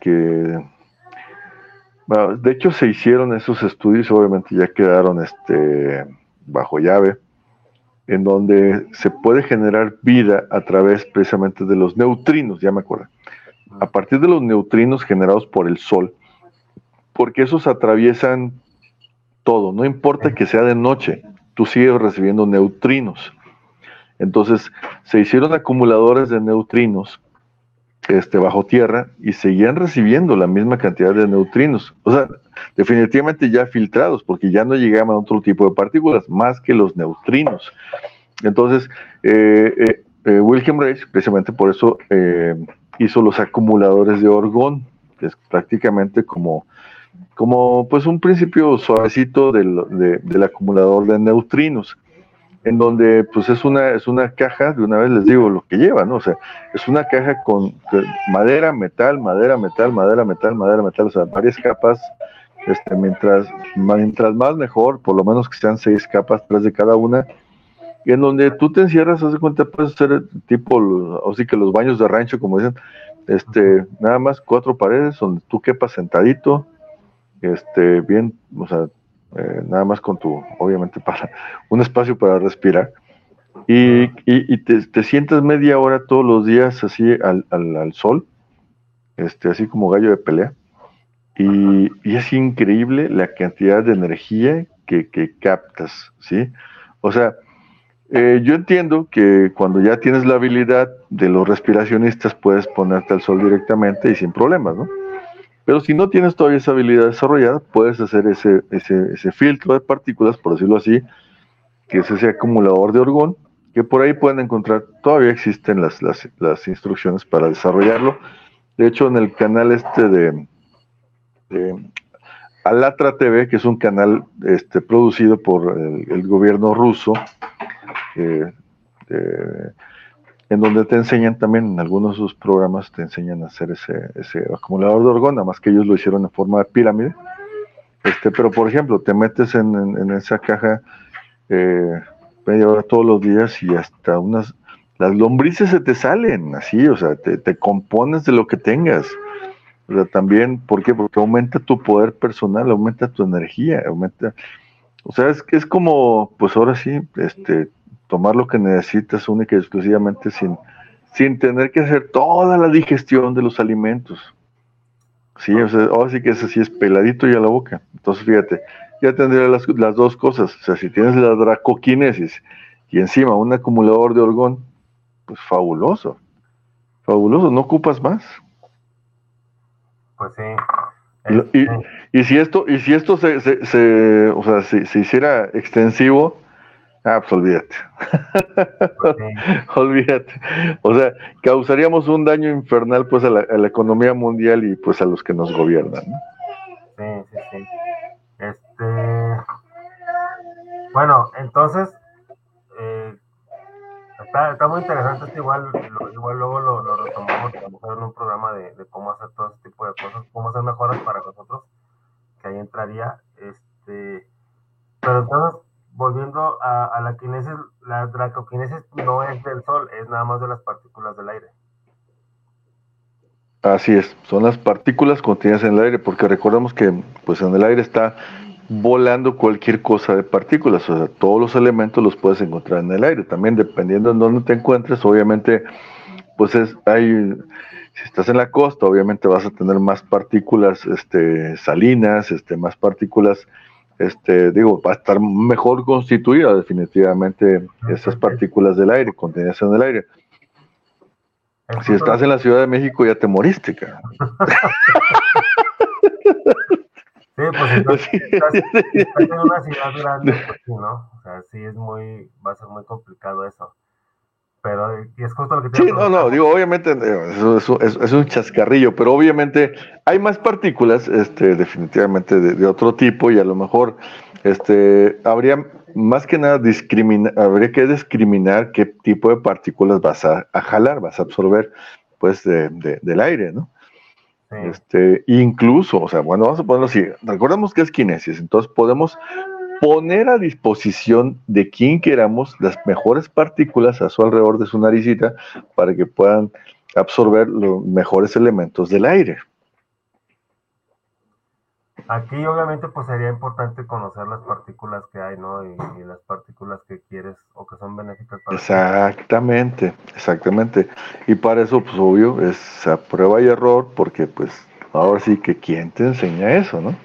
de hecho se hicieron esos estudios, obviamente ya quedaron este, bajo llave, en donde se puede generar vida a través precisamente de los neutrinos, ya me acuerdo, a partir de los neutrinos generados por el Sol, porque esos atraviesan todo, no importa que sea de noche, tú sigues recibiendo neutrinos. Entonces, se hicieron acumuladores de neutrinos este, bajo tierra y seguían recibiendo la misma cantidad de neutrinos. O sea, definitivamente ya filtrados, porque ya no llegaban a otro tipo de partículas, más que los neutrinos. Entonces, eh, eh, Wilhelm Reich, precisamente por eso, hizo los acumuladores de orgón, que es prácticamente como, como pues un principio suavecito del, del acumulador de neutrinos en donde pues es una, es una caja, de una vez les digo lo que lleva, ¿no? O sea, es una caja con madera, metal, madera, metal, madera, metal, madera, metal, o sea, varias capas, este, mientras, mientras más mejor, por lo menos que sean seis capas, tres de cada una, y en donde tú te encierras, haz de cuenta, puedes hacer tipo, o sí que los baños de rancho, como dicen, este, nada más cuatro paredes donde tú quepas sentadito, este, bien, o sea, eh, nada más con tu, obviamente, para un espacio para respirar. Y, te, te, sientas media hora todos los días así al, al, sol, este, así como gallo de pelea. Y, es increíble la cantidad de energía que, que captas, ¿sí? O sea, eh, yo entiendo que cuando ya tienes la habilidad de los respiracionistas puedes ponerte al sol directamente y sin problemas, ¿no? Pero si no tienes todavía esa habilidad desarrollada, puedes hacer ese, filtro de partículas, por decirlo así, que es ese acumulador de orgón, que por ahí pueden encontrar, todavía existen las, instrucciones para desarrollarlo. De hecho, en el canal este de, Alatra TV, que es un canal este, producido por el, gobierno ruso, eh, en donde te enseñan también, en algunos de sus programas te enseñan a hacer ese, ese acumulador de orgón, nada más que ellos lo hicieron en forma de pirámide. Este, pero por ejemplo, te metes en, esa caja eh, media hora todos los días y hasta unas, las lombrices se te salen así, o sea, te, te compones de lo que tengas. O sea, también, ¿por qué? Porque aumenta tu poder personal, aumenta tu energía, aumenta, o sea, es es como, pues ahora sí, este, tomar lo que necesitas única y exclusivamente sin, sin tener que hacer toda la digestión de los alimentos. Sí, o sea, ahora sí que es así, es peladito y a la boca. Entonces, fíjate, ya tendría las, las dos cosas. O sea, si tienes la dracoquinesis y encima un acumulador de orgón, pues fabuloso. Fabuloso, no ocupas más. Pues sí. Y, y, si esto, y si esto se, se, o sea, se hiciera extensivo, Ah, pues olvídate. olvídate. O sea, causaríamos un daño infernal pues a la, economía mundial y pues a los que nos gobiernan. Sí, sí, sí. Este, bueno, entonces, eh, está, muy interesante esto, igual, igual luego lo, retomamos lo mejor en un programa de, de, cómo hacer todo este tipo de cosas, cómo hacer mejoras para nosotros, que ahí entraría. Este, pero entonces, volviendo a, la quinesis, la dracoquinesis no es del sol, es nada más de las partículas del aire. Así es, son las partículas contenidas en el aire, porque recordemos que pues en el aire está volando cualquier cosa de partículas, o sea, todos los elementos los puedes encontrar en el aire. También dependiendo en dónde te encuentres, obviamente, pues es, hay, si estás en la costa, obviamente vas a tener más partículas este, salinas, este, más partículas este, digo, va a estar mejor constituida definitivamente esas partículas del aire, contenidas en el aire. Si estás en la Ciudad de México ya te moriste, cara. Sí, pues si estás, en una ciudad grande, pues ¿no? O sea, sí es muy, va a ser muy complicado eso. Pero y es justo lo que te Sí, no, no, digo, obviamente eh, eso, es, un chascarrillo, pero obviamente hay más partículas, este, definitivamente de, otro tipo, y a lo mejor este, habría más que nada discriminar, habría que discriminar qué tipo de partículas vas a, jalar, vas a absorber, pues, del aire, ¿no? Este, incluso, o sea, bueno, vamos a ponerlo así, recordemos que es kinesis, entonces podemos poner a disposición de quien queramos las mejores partículas a su alrededor de su naricita para que puedan absorber los mejores elementos del aire. Aquí obviamente pues sería importante conocer las partículas que hay, ¿no? Y, las partículas que quieres o que son benéficas para Exactamente, exactamente. Y para eso pues obvio es a prueba y error porque pues ahora sí que quién te enseña eso, ¿no?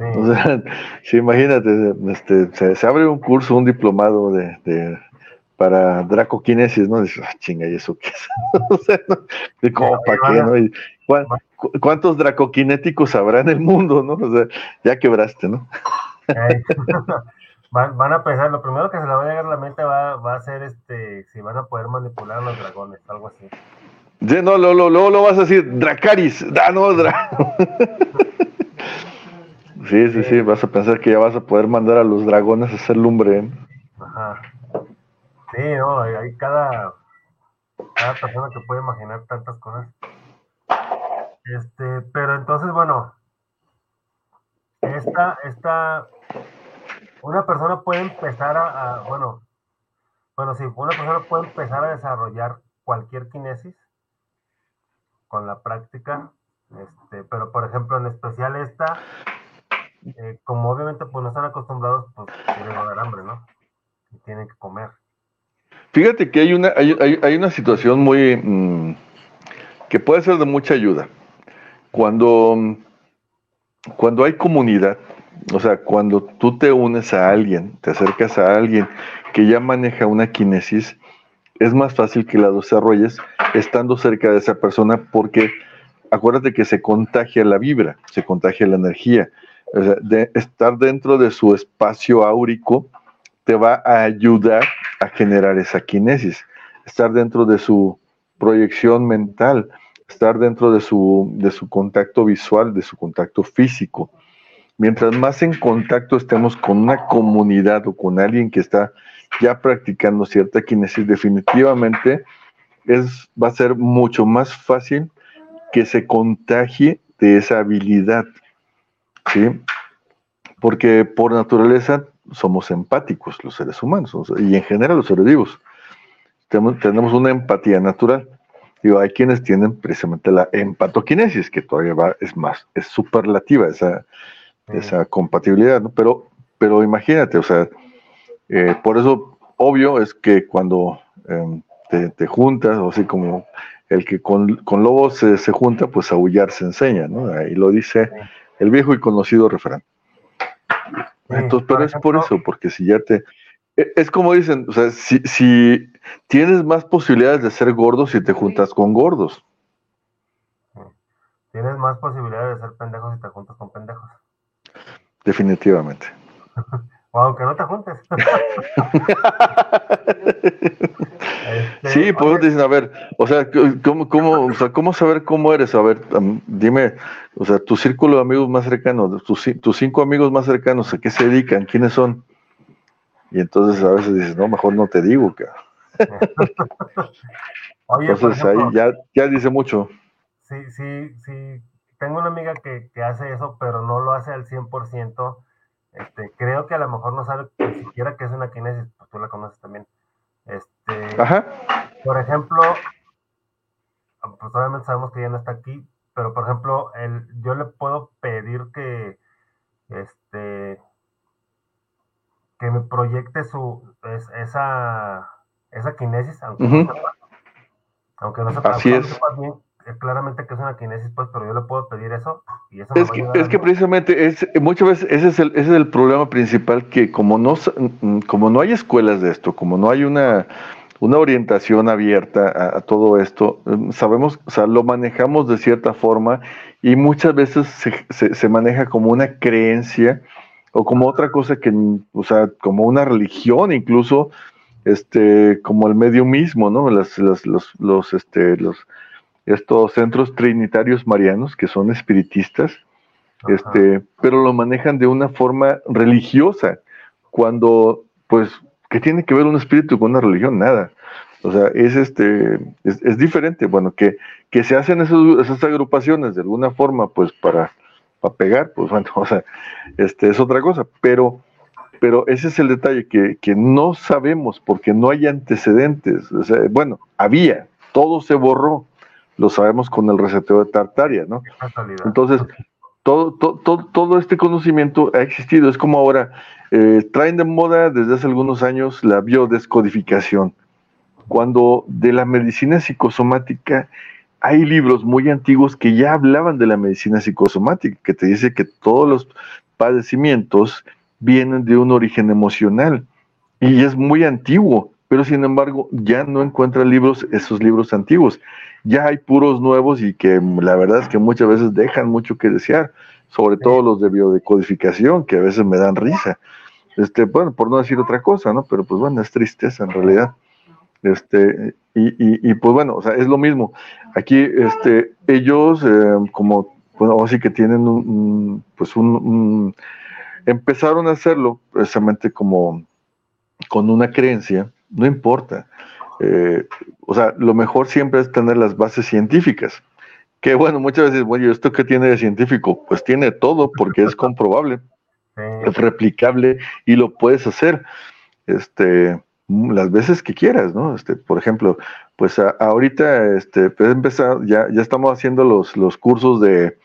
O sea, sí, imagínate, este, se, abre un curso, un diplomado de, de para dracoquinesis, ¿no? Dices, ah, chinga, ¿y eso qué es? o sea, ¿cómo, para qué, no? Y, ¿Cuántos dracoquinéticos habrá en el mundo, no? O sea, ya quebraste, ¿no? Van, van a pensar, lo primero que se le va a llegar a la mente va, va a ser este, si van a poder manipular a los dragones, algo así. Sí, no, luego lo, lo, vas a decir, Dracaris, da, no, Dra sí, sí, sí, vas a pensar que ya vas a poder mandar a los dragones a hacer lumbre. ¿eh? Ajá. Sí, no, hay, cada, cada persona que puede imaginar tantas cosas. Este, pero entonces, bueno, esta, esta, una persona puede empezar a, a, bueno, bueno, sí, una persona puede empezar a desarrollar cualquier kinesis con la práctica, este, pero por ejemplo, en especial esta, eh, como obviamente pues no están acostumbrados, pues tienen que dar hambre, ¿no? Y tienen que comer. Fíjate que hay una, hay, hay, una situación muy mm, que puede ser de mucha ayuda. Cuando, cuando hay comunidad, o sea, cuando tú te unes a alguien, te acercas a alguien que ya maneja una kinesis, es más fácil que la desarrolles estando cerca de esa persona porque acuérdate que se contagia la vibra, se contagia la energía. De estar dentro de su espacio áurico te va a ayudar a generar esa kinesis. Estar dentro de su proyección mental, estar dentro de su, de su contacto visual, de su contacto físico. Mientras más en contacto estemos con una comunidad o con alguien que está ya practicando cierta kinesis, definitivamente es, va a ser mucho más fácil que se contagie de esa habilidad, ¿sí? Porque por naturaleza somos empáticos los seres humanos y en general los seres vivos. Tenemos, una empatía natural. Digo, hay quienes tienen precisamente la empatoquinesis, que todavía va, es más, es superlativa esa, esa compatibilidad, ¿no? Pero, pero imagínate, o sea, eh, por eso, obvio es que cuando em, te, juntas, o así como el que con, con lobos se, se, junta, pues aullar se enseña, ¿no? Ahí lo dice el viejo y conocido refrán. Entonces, pero es por eso, porque si ya te... E, es como dicen, o sea, si, si tienes más posibilidades de ser gordo si te juntas con gordos. Tienes más posibilidades de ser pendejos si te juntas con pendejos. Definitivamente. O aunque no te juntes. sí, pues dicen, a ver, o sea, ¿cómo, cómo, o sea, ¿cómo saber cómo eres? A ver, dime, o sea, tu círculo de amigos más cercanos, tus, tus cinco amigos más cercanos, ¿a qué se dedican? ¿Quiénes son? Y entonces a veces dices, no, mejor no te digo, que entonces ahí ya, ya dice mucho. Sí, sí, sí. Tengo una amiga que, que hace eso, pero no lo hace al 100%. Este, creo que a lo mejor no sabe ni siquiera que es una kinesis, pues tú la conoces también. Este, Por ejemplo, pues obviamente sabemos que ya no está aquí, pero por ejemplo, el, yo le puedo pedir que, este, que me proyecte su, esa, esa kinesis, aunque no sepa, aunque no sepa, Así es. bien, claramente que es una kinesis, pues, pero yo le puedo pedir eso y eso es, que, es que precisamente es, muchas veces ese es, el, ese es el problema principal que como no, como no hay escuelas de esto, como no hay una, una orientación abierta a, todo esto, em, sabemos, o sea, lo manejamos de cierta forma y muchas veces se, se, maneja como una creencia o como otra cosa que, o sea, como una religión incluso, este, como el medio mismo, ¿no? Las, las, los, los, este, los, estos centros trinitarios marianos que son espiritistas, este, pero lo manejan de una forma religiosa, cuando, pues, ¿qué tiene que ver un espíritu con una religión? Nada. O sea, es este, es, diferente, bueno, que, que se hacen esas agrupaciones de alguna forma, pues, para, para pegar, pues bueno, o sea, este es otra cosa, pero, pero ese es el detalle, que, que no sabemos porque no hay antecedentes, o sea, bueno, había, todo se borró, lo sabemos con el reseteo de Tartaria, ¿no? Entonces, todo, todo, todo, este conocimiento ha existido. Es como ahora, eh, traen de moda desde hace algunos años la biodescodificación, cuando de la medicina psicosomática hay libros muy antiguos que ya hablaban de la medicina psicosomática, que te dice que todos los padecimientos vienen de un origen emocional. Y es muy antiguo, pero sin embargo ya no encuentra libros, esos libros antiguos ya hay puros nuevos y que la verdad es que muchas veces dejan mucho que desear, sobre todo los de biodecodificación, que a veces me dan risa. este, bueno, por no decir otra cosa, ¿no? Pero pues bueno, es tristeza en realidad. Este, y, y, pues bueno, o sea, es lo mismo. Aquí, este, ellos, eh, como, bueno, así que tienen un, pues un, empezaron a hacerlo precisamente como con una creencia, no importa. Eh, o sea, lo mejor siempre es tener las bases científicas. Que bueno, muchas veces, bueno, ¿esto qué tiene de científico? Pues tiene todo porque es comprobable, es replicable y lo puedes hacer. Este, las veces que quieras, ¿no? Este, por ejemplo, pues ahorita este, pues empezar, ya, ya estamos haciendo los, los cursos de,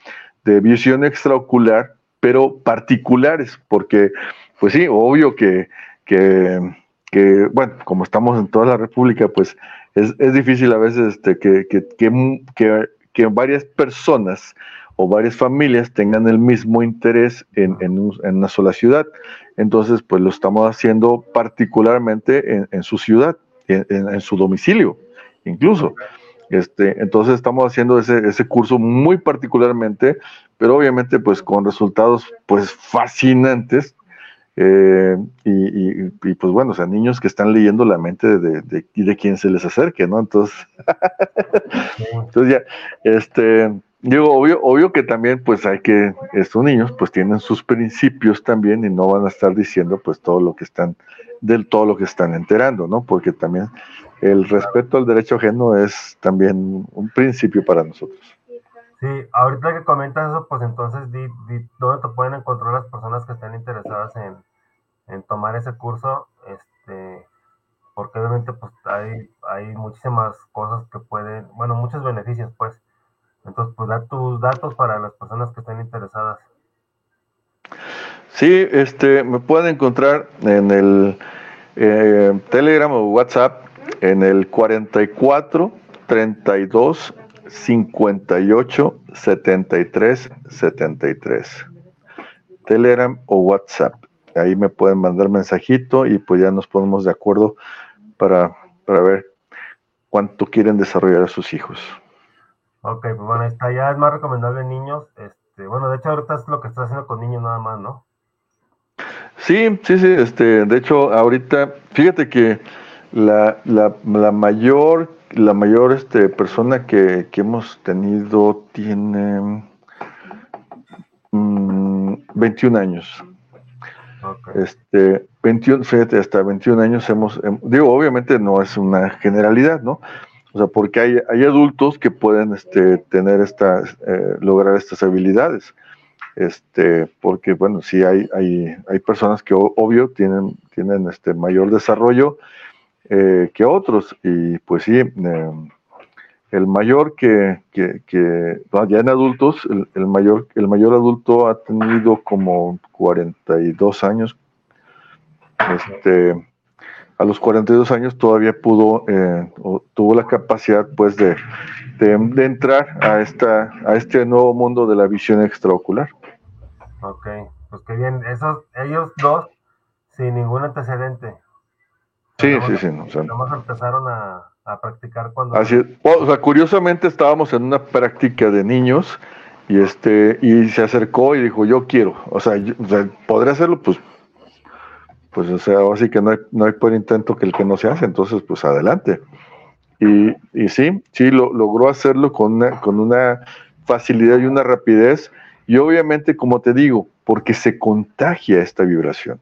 visión extraocular, pero particulares, porque, pues sí, obvio que, que, bueno, como estamos en toda la República, pues es, difícil a veces este, que, que, que, que varias personas o varias familias tengan el mismo interés en, una sola ciudad. Entonces, pues lo estamos haciendo particularmente en, su ciudad, en, su domicilio, incluso. Este, entonces estamos haciendo ese, ese curso muy particularmente, pero obviamente pues con resultados pues fascinantes. Eh, y, pues bueno, o sea, niños que están leyendo la mente de, de, de quien se les acerque, ¿no? Entonces, entonces ya, este, Digo, obvio, obvio que también, pues hay que, estos niños, pues tienen sus principios también y no van a estar diciendo, pues todo lo que están, del todo lo que están enterando, ¿no? Porque también el respeto al derecho ajeno es también un principio para nosotros. Sí, ahorita que comentas eso, pues entonces, di, ¿dónde te pueden encontrar las personas que estén interesadas en, en tomar ese curso? Este, porque obviamente, pues hay, hay muchísimas cosas que pueden, bueno, muchos beneficios, pues entonces, pues da tus datos para las personas que estén interesadas. Sí, este, me pueden encontrar en el eh, Telegram o WhatsApp en el 44 32 58 73 73. Telegram o WhatsApp. Ahí me pueden mandar mensajito y pues ya nos ponemos de acuerdo para, para ver cuánto quieren desarrollar a sus hijos. Ok, pues bueno, está ya es más recomendable en niños. Este, bueno, de hecho ahorita es lo que estás haciendo con niños nada más, ¿no? Sí, sí, sí, este, de hecho ahorita, fíjate que la, la, la mayor, la mayor este, persona que, que hemos tenido tiene 21 mm, años. Okay. Este, 21, fíjate, hasta 21 años hemos, digo, obviamente no es una generalidad, ¿no? O sea, porque hay, hay adultos que pueden este, tener estas, eh, lograr estas habilidades. Este, porque bueno, sí hay, hay, hay personas que obvio tienen, tienen este mayor desarrollo eh, que otros. Y pues sí, em, el mayor que, que, que ya en adultos, el, mayor, el mayor adulto ha tenido como 42 años. Este, a los 42 años todavía pudo, eh, tuvo la capacidad pues de, de, entrar a, esta, a este nuevo mundo de la visión extraocular. Ok, pues qué bien, esos, ellos dos sin ningún antecedente. Sí, sí, sí. No, o empezaron a, a, practicar cuando... Así o sea, curiosamente estábamos en una práctica de niños y este y se acercó y dijo, yo quiero, o sea, o sea podría hacerlo, pues pues o sea, así que no hay, no hay por intento que el que no se hace, entonces pues adelante. Y, y sí, sí, lo, logró hacerlo con una, con una facilidad y una rapidez, y obviamente, como te digo, porque se contagia esta vibración.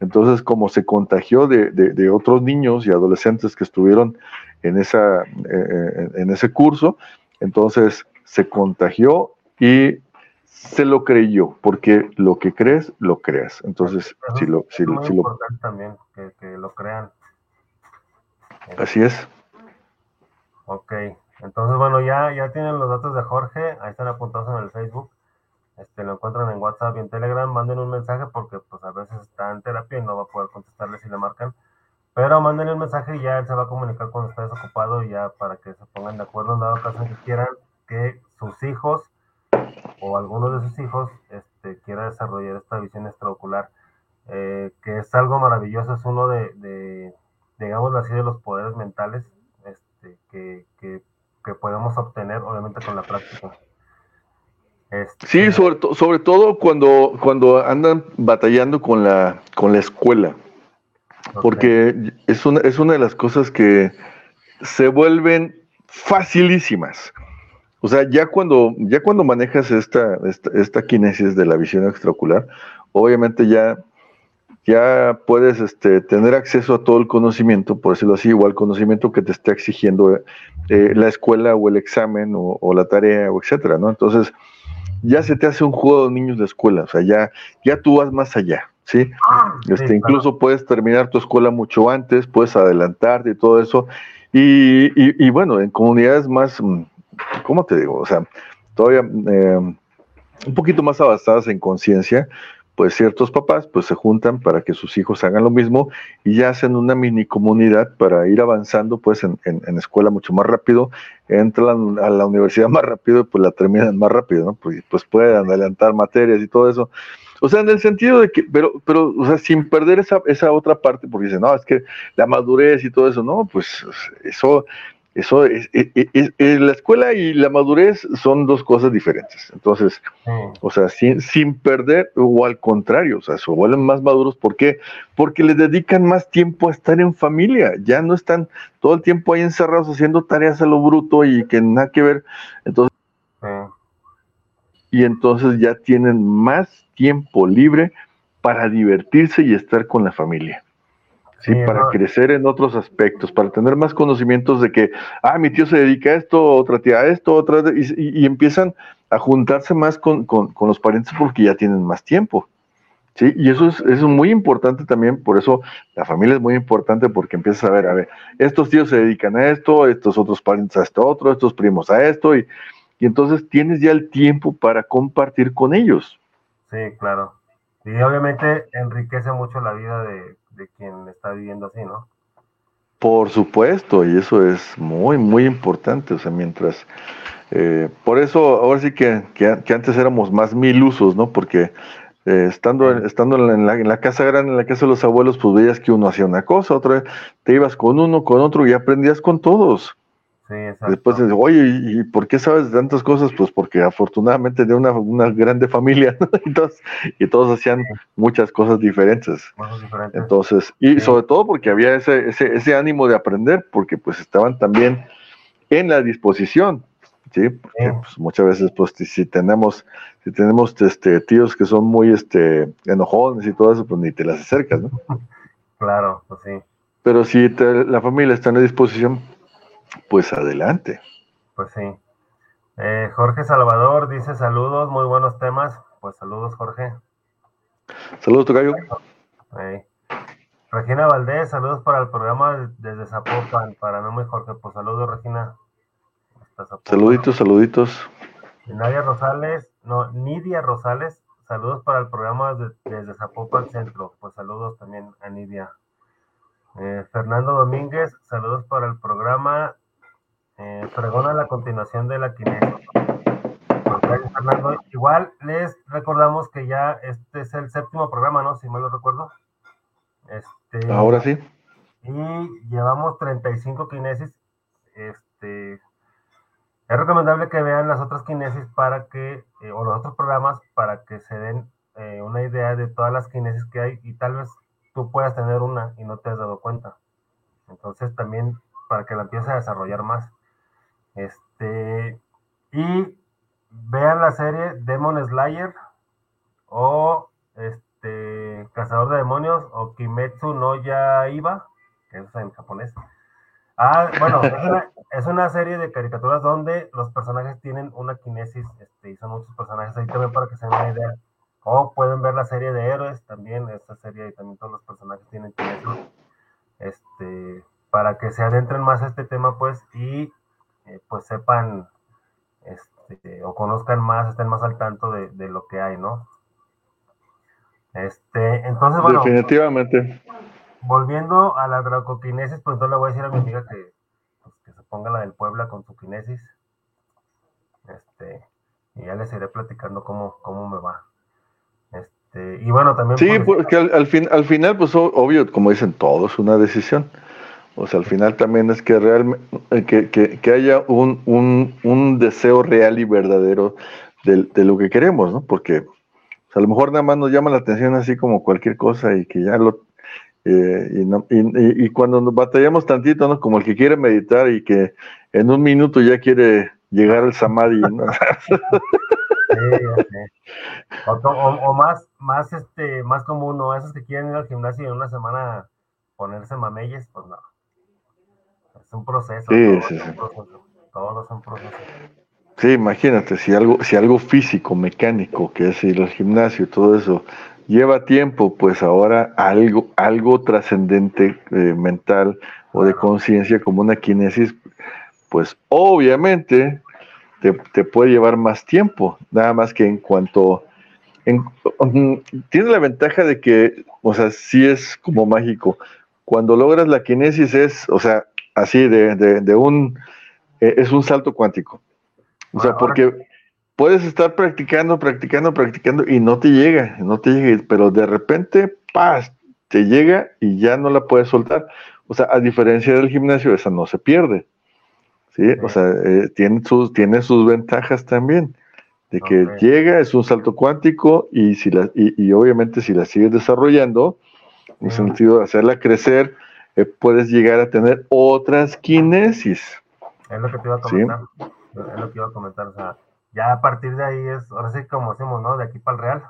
Entonces, como se contagió de, de, otros niños y adolescentes que estuvieron en, esa, eh, en ese curso, entonces se contagió y se lo creyó, porque lo que crees, lo creas. Entonces, si lo... Si, es si importante también que, lo crean. Así es. Ok, entonces bueno, ya, ya tienen los datos de Jorge, ahí están apuntados en el Facebook, este, lo encuentran en WhatsApp y en Telegram, manden un mensaje porque pues a veces está en terapia y no va a poder contestarle si le marcan, pero manden un mensaje y ya él se va a comunicar cuando esté desocupado y ya para que se pongan de acuerdo en dado caso que quieran que sus hijos o alguno de sus hijos este, quiera desarrollar esta visión extraocular, eh, que es algo maravilloso, es uno de, de, digamos así, de los poderes mentales este, que, que, que, podemos obtener, obviamente, con la práctica. Este, sí, sobre, sobre todo cuando, cuando andan batallando con la, con la escuela, porque es una, es una de las cosas que se vuelven facilísimas. O sea, ya cuando, ya cuando manejas esta, esta, esta kinesis de la visión extraocular, obviamente ya ya puedes este, tener acceso a todo el conocimiento, por decirlo así, igual conocimiento que te esté exigiendo eh, la escuela o el examen o, la tarea o etcétera, ¿no? Entonces, ya se te hace un juego de niños de escuela, o sea, ya, ya tú vas más allá, ¿sí? Ah, este, incluso puedes terminar tu escuela mucho antes, puedes adelantarte y todo eso. Y, y, bueno, en comunidades más, mm, ¿cómo te digo? O sea, todavía eh, un poquito más avanzadas en conciencia, pues ciertos papás pues se juntan para que sus hijos hagan lo mismo y ya hacen una mini comunidad para ir avanzando pues en, escuela mucho más rápido, entran a la universidad más rápido y pues la terminan más rápido, ¿no? Pues, pues pueden adelantar materias y todo eso. O sea, en el sentido de que, pero, pero, o sea, sin perder esa, esa otra parte, porque dicen, no, es que la madurez y todo eso, no, pues eso, eso es, la escuela y la madurez son dos cosas diferentes. Entonces, o sea, sin, sin, perder o al contrario, o sea, se vuelven más maduros. ¿Por qué? Porque les dedican más tiempo a estar en familia. Ya no están todo el tiempo ahí encerrados haciendo tareas a lo bruto y que nada que ver. Entonces, y entonces ya tienen más tiempo libre para divertirse y estar con la familia. Sí, para crecer en otros aspectos, para tener más conocimientos de que, ah, mi tío se dedica a esto, otra tía a esto, otra, y, y empiezan a juntarse más con, los parientes porque ya tienen más tiempo. Sí, y eso es, es muy importante también, por eso la familia es muy importante porque empiezas a ver, a ver, estos tíos se dedican a esto, estos otros parientes a esto otro, estos primos a esto, y, y entonces tienes ya el tiempo para compartir con ellos. Sí, claro. Y obviamente enriquece mucho la vida de, de quien está viviendo así, ¿no? Por supuesto, y eso es muy, muy importante, o sea, mientras... Eh, por eso, ahora sí que, que, antes éramos más mil usos, ¿no? Porque eh, estando, estando en la, en, la, casa grande, en la casa de los abuelos, pues veías que uno hacía una cosa, otra te ibas con uno, con otro y aprendías con todos. Después dices, oye, ¿y por qué sabes de tantas cosas? Pues porque afortunadamente de una, una grande familia, y, todos, hacían muchas cosas diferentes. Entonces, y sobre todo porque había ese, ese, ese ánimo de aprender, porque pues estaban también en la disposición, ¿sí? Porque pues, muchas veces, pues si tenemos, si tenemos este, tíos que son muy este, enojones y todo eso, pues ni te las acercas, ¿no? Claro, pues sí. Pero si la familia está en la disposición, pues adelante. Pues sí. Eh, Jorge Salvador dice saludos, muy buenos temas. Pues saludos, Jorge. Saludos, Tocayo. Regina Valdés, saludos para el programa desde Zapopan, para Memo y Jorge. Pues saludos, Regina. Saluditos, saluditos. Nadia Rosales, no, Nidia Rosales, saludos para el programa desde Zapopan Centro. Pues saludos también a Nidia. Eh, Fernando Domínguez, saludos para el programa eh, pregona la continuación de la. Fernando. Igual les recordamos que ya este es el séptimo programa, ¿no? Si mal lo recuerdo. Este, Ahora sí. Y llevamos 35 kinesis. Este, es recomendable que vean las otras kinesis para que, eh, o los otros programas, para que se den eh, una idea de todas las kinesis que hay y tal vez tú puedas tener una y no te has dado cuenta. Entonces también para que la empieces a desarrollar más. Este, y vean la serie Demon Slayer o este Cazador de Demonios o Kimetsu no Yaiba, que es en japonés. Ah, bueno, es una, serie de caricaturas donde los personajes tienen una kinesis, este, y son muchos personajes ahí también para que se den una idea. O pueden ver la serie de héroes también, esta serie y también todos los personajes tienen kinesis. Este, para que se adentren más a este tema, pues, y eh, pues sepan este, o conozcan más, estén más al tanto de, lo que hay, ¿no? Este, entonces, bueno. Definitivamente. Volviendo a la dracoquinesis, pues entonces le voy a decir a mi amiga que, pues, que se ponga la del Puebla con su kinesis. Este, y ya les iré platicando cómo, cómo me va. Este, y bueno, también. Sí, porque al, al, fin, al final, pues obvio, como dicen todos, una decisión. O sea, al final también es que realmente que, que, haya un, un, un, deseo real y verdadero de, lo que queremos, ¿no? Porque pues, a lo mejor nada más nos llama la atención así como cualquier cosa y que ya lo... Eh, y, y, cuando nos batallamos tantito, ¿no? Como el que quiere meditar y que en un minuto ya quiere llegar al samadhi, ¿no? O, más, más, este, más común, ¿no? Esos que quieren ir al gimnasio y en una semana ponerse mameyes, pues no. Es un proceso. Sí, sí, sí. Todos son procesos. Sí, imagínate, si algo, si algo físico, mecánico, que es ir al gimnasio, todo eso, lleva tiempo, pues ahora algo, algo trascendente eh, mental o de conciencia como una kinesis, pues obviamente te, puede llevar más tiempo, nada más que en cuanto... tiene la ventaja de que, o sea, sí es como mágico. Cuando logras la kinesis es, o sea, así de, de, un, e, es un salto cuántico. O sea, porque puedes estar practicando, practicando, practicando y no te llega, no te llega, pero de repente, ¡paz! te llega y ya no la puedes soltar. O sea, a diferencia del gimnasio, esa no se pierde. ¿sí? O sea, eh, tiene, sus, tiene sus ventajas también, de que llega, es un salto cuántico y, si la, y, obviamente si la sigues desarrollando, en el sentido de hacerla crecer, eh, puedes llegar a tener otras kinesis. Es lo que te iba a comentar. Es lo que iba a comentar. O sea, ya a partir de ahí es, ahora sí como hacemos, ¿no? De aquí para el real.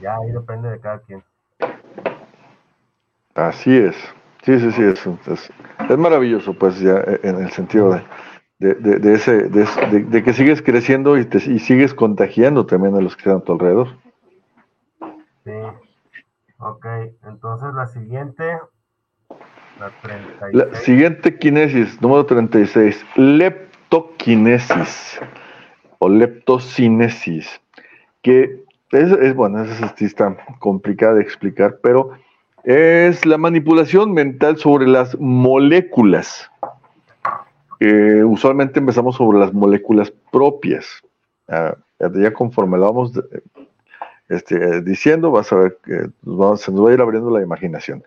Ya ahí depende de cada quien. Así es. Sí, sí, sí, es, es, maravilloso, pues ya eh, en el sentido de, de, ese, de, que sigues creciendo y, te, y sigues contagiando también a los que están a tu alrededor. Sí, ok, entonces la siguiente, la 36. La siguiente kinesis, número 36, leptoquinesis o leptocinesis, que es, es bueno, sí está complicada de explicar, pero es la manipulación mental sobre las moléculas. Eh, usualmente empezamos sobre las moléculas propias. Ah, ya conforme lo vamos este, diciendo, vas a ver que se nos va a ir abriendo la imaginación.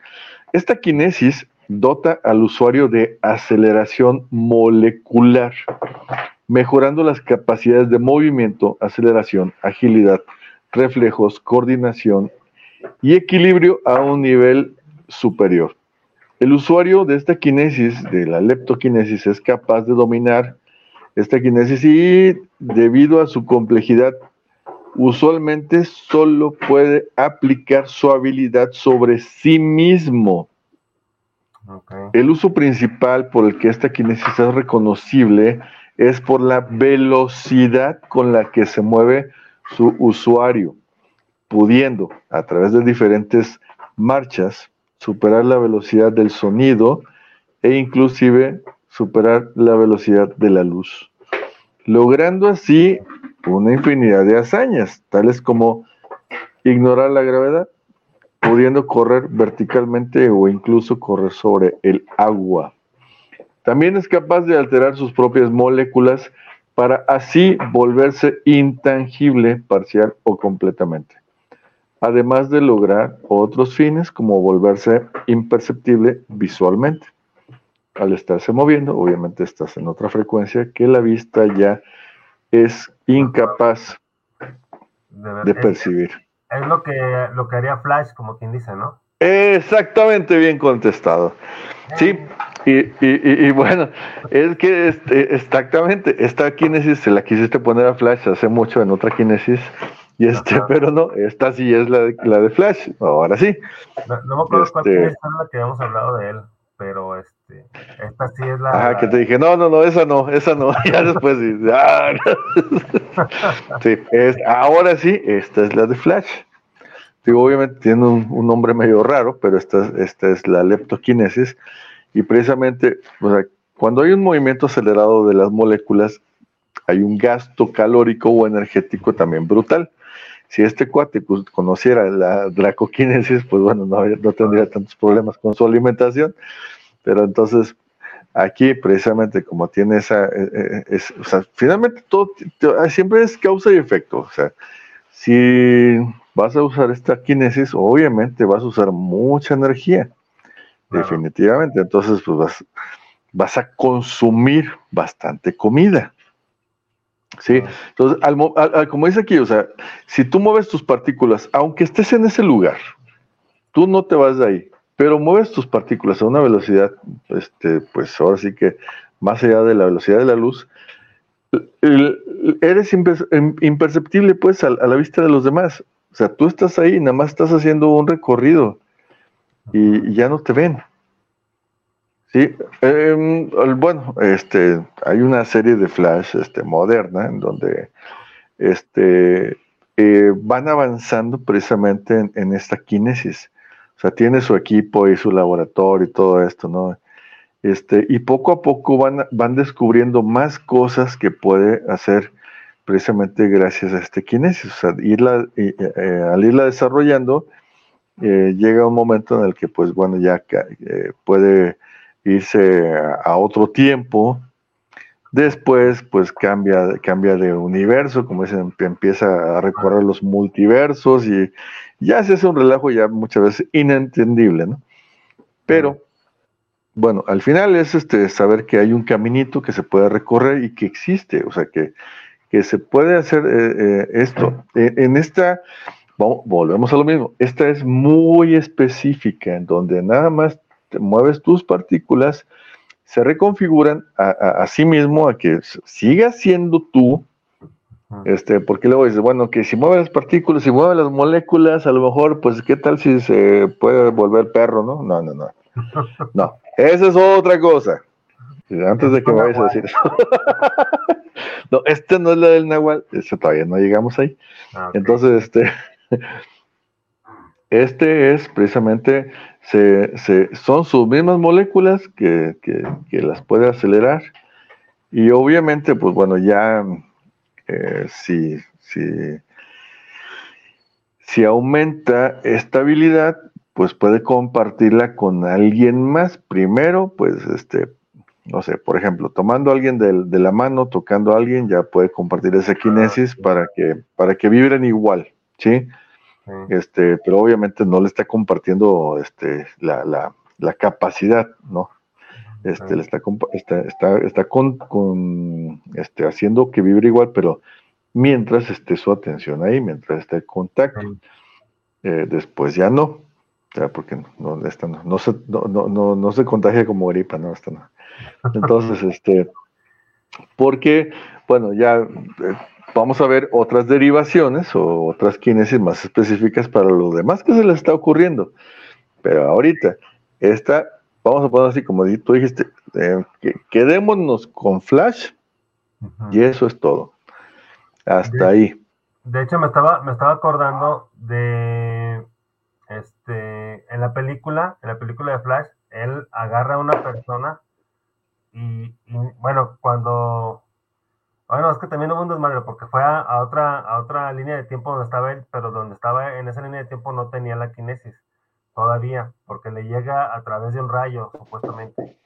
Esta kinesis dota al usuario de aceleración molecular, mejorando las capacidades de movimiento, aceleración, agilidad, reflejos, coordinación y equilibrio a un nivel superior. El usuario de esta kinesis, de la leptoquinesis, es capaz de dominar esta kinesis y debido a su complejidad, usualmente solo puede aplicar su habilidad sobre sí mismo. El uso principal por el que esta kinesis es reconocible es por la velocidad con la que se mueve su usuario pudiendo a través de diferentes marchas superar la velocidad del sonido e inclusive superar la velocidad de la luz, logrando así una infinidad de hazañas, tales como ignorar la gravedad, pudiendo correr verticalmente o incluso correr sobre el agua. También es capaz de alterar sus propias moléculas para así volverse intangible parcial o completamente además de lograr otros fines como volverse imperceptible visualmente. Al estarse moviendo, obviamente estás en otra frecuencia que la vista ya es incapaz de, percibir. Es, lo, que, lo que haría Flash, como quien dice, ¿no? Exactamente bien contestado. Sí, y, bueno, es que este, exactamente, esta kinesis se la quisiste poner a Flash hace mucho en otra kinesis y este, pero no, esta sí es la de, la de Flash, ahora sí. No, me acuerdo cuál este es la que habíamos hablado de él, pero este, esta sí es la. Que te dije, no, no, no, esa no, esa no. ya después sí. Ah, sí, es, ahora sí, esta es la de Flash. Digo, obviamente tiene un, nombre medio raro, pero esta, esta es la leptoquinesis. Y precisamente, o sea, cuando hay un movimiento acelerado de las moléculas, hay un gasto calórico o energético también brutal si este cuate pues, conociera la dracoquinesis, pues bueno, no, tendría tantos problemas con su alimentación. Pero entonces, aquí precisamente como tiene esa, eh, eh, o sea, finalmente todo siempre es causa y efecto. O sea, si vas a usar esta kinesis, obviamente vas a usar mucha energía. Definitivamente. Entonces, pues vas, vas a consumir bastante comida. Sí, entonces, como dice aquí, o sea, si tú mueves tus partículas, aunque estés en ese lugar, tú no te vas de ahí, pero mueves tus partículas a una velocidad, este, pues ahora sí que más allá de la velocidad de la luz, eres imperceptible pues a, la vista de los demás. O sea, tú estás ahí, nada más estás haciendo un recorrido y, ya no te ven. Sí, em, bueno, este, hay una serie de Flash este, moderna en donde este, eh, van avanzando precisamente en, esta kinesis. Sea, tiene su equipo y su laboratorio y todo esto, ¿no? Este, y poco a poco van, van descubriendo más cosas que puede hacer precisamente gracias a este kinesis. O sea, irla, eh, eh, al irla desarrollando, eh, llega un momento en el que, pues bueno, ya puede irse a, otro tiempo. Después, pues cambia, cambia de universo, como dicen, empieza a recorrer los multiversos y ya se hace un relajo ya muchas veces inentendible, ¿no? Pero bueno, al final es este saber que hay un caminito que se puede recorrer y que existe, o sea, que, se puede hacer eh, eh, esto. E, en esta, volvemos a lo mismo, esta es muy específica, en donde nada más te mueves tus partículas, se reconfiguran a, sí mismo, a que siga siendo tú, este, porque luego dices, bueno, que si mueve las partículas, si mueve las moléculas, a lo mejor, pues, ¿qué tal si se puede volver perro, no? No, no, no. No, esa es otra cosa. Antes de que me vayas a decir eso. no, este no es la del Nahual, este todavía no llegamos ahí. Ah, Entonces, este, este es precisamente, se, se, son sus mismas moléculas que, que, las puede acelerar. Y obviamente, pues bueno, ya eh, si, si, si aumenta estabilidad, pues puede compartirla con alguien más. Primero, pues, este, no sé, por ejemplo, tomando a alguien de, la mano, tocando a alguien, ya puede compartir esa kinesis para que, para que vibren igual, ¿sí? Este, pero obviamente no le está compartiendo este, la, la, la capacidad, ¿no? Este, le está, está, está, está con, con, este, haciendo que vibre igual, pero mientras esté su atención ahí, mientras esté el contacto. Eh, después ya no, porque no, esta no, no, se, no, no, no, se contagia como gripa, no, esta no. Entonces, este, porque, bueno, ya eh, vamos a ver otras derivaciones o otras kinesis más específicas para lo demás que se les está ocurriendo. Pero ahorita, esta, vamos a poner así como tú dijiste, eh, quedémonos con Flash y eso es todo. Hasta ahí. De hecho, me estaba, me estaba acordando de este, en la película, en la película de Flash, él agarra a una persona y, bueno, cuando, bueno, es que también hubo un desmadre porque fue a, otra, a otra línea de tiempo donde estaba él, pero donde estaba en esa línea de tiempo no tenía la kinesis todavía, porque le llega a través de un rayo, supuestamente.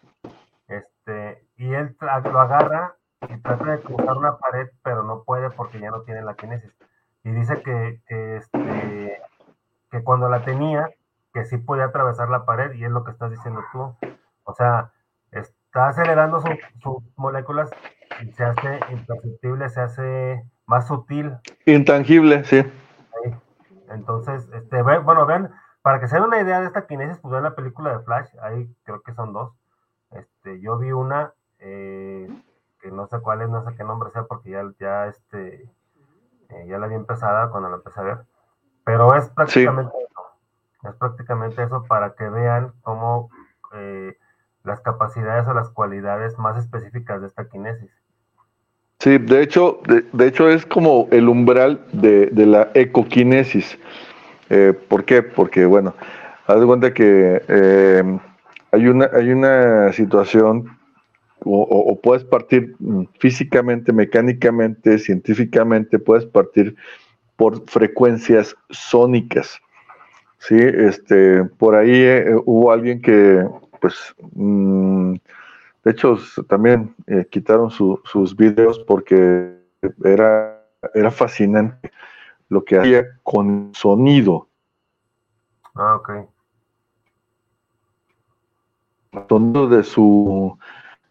Este, y él lo agarra y trata de cruzar una pared, pero no puede porque ya no tiene la kinesis. Y dice que, que este, que cuando la tenía, que sí podía atravesar la pared, y es lo que estás diciendo tú. O sea, está acelerando sus moléculas y se hace imperceptible, se hace más sutil. Intangible, sí. Entonces, este, bueno, vean, para que se den una idea de esta kinesis, pues vean la película de Flash, ahí creo que son dos. Este, yo vi una, eh, que no sé cuál es, no sé qué nombre sea, porque ya, ya, este, eh, ya la vi empezada cuando la empecé a ver. Pero es prácticamente eso. Es prácticamente eso para que vean cómo eh, las capacidades o las cualidades más específicas de esta kinesis. Sí, de hecho, de, hecho es como el umbral de, la ecoquinesis. Eh, ¿Por qué? Porque, bueno, haz de cuenta que eh, hay, una, hay una situación o, puedes partir mm, físicamente, mecánicamente, científicamente, puedes partir por frecuencias sónicas. Sí, este, por ahí eh, hubo alguien que, pues, mm, de hecho, también eh, quitaron sus videos porque era, era fascinante lo que hacía con sonido. Ah, ok. Sonido de su,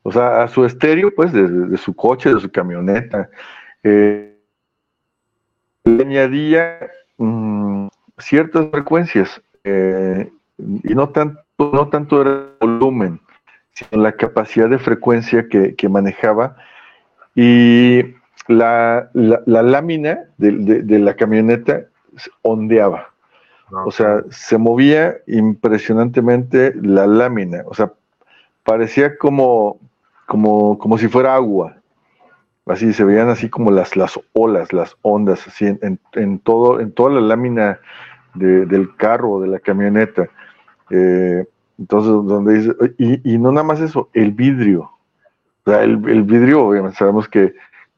o sea, a su estéreo, pues, de, de su coche, de su camioneta, eh, le añadía mm, ciertas frecuencias eh, y no tanto, no tanto era el volumen, sino la capacidad de frecuencia que, manejaba y la, lámina de, la camioneta ondeaba. O sea, se movía impresionantemente la lámina. O sea, parecía como, como, como si fuera agua. Así se veían así como las, las olas, las ondas, así en, en todo, en toda la lámina del carro, de la camioneta. Eh, entonces, donde dice, y, no nada más eso, el vidrio. O sea, el, vidrio, obviamente, sabemos que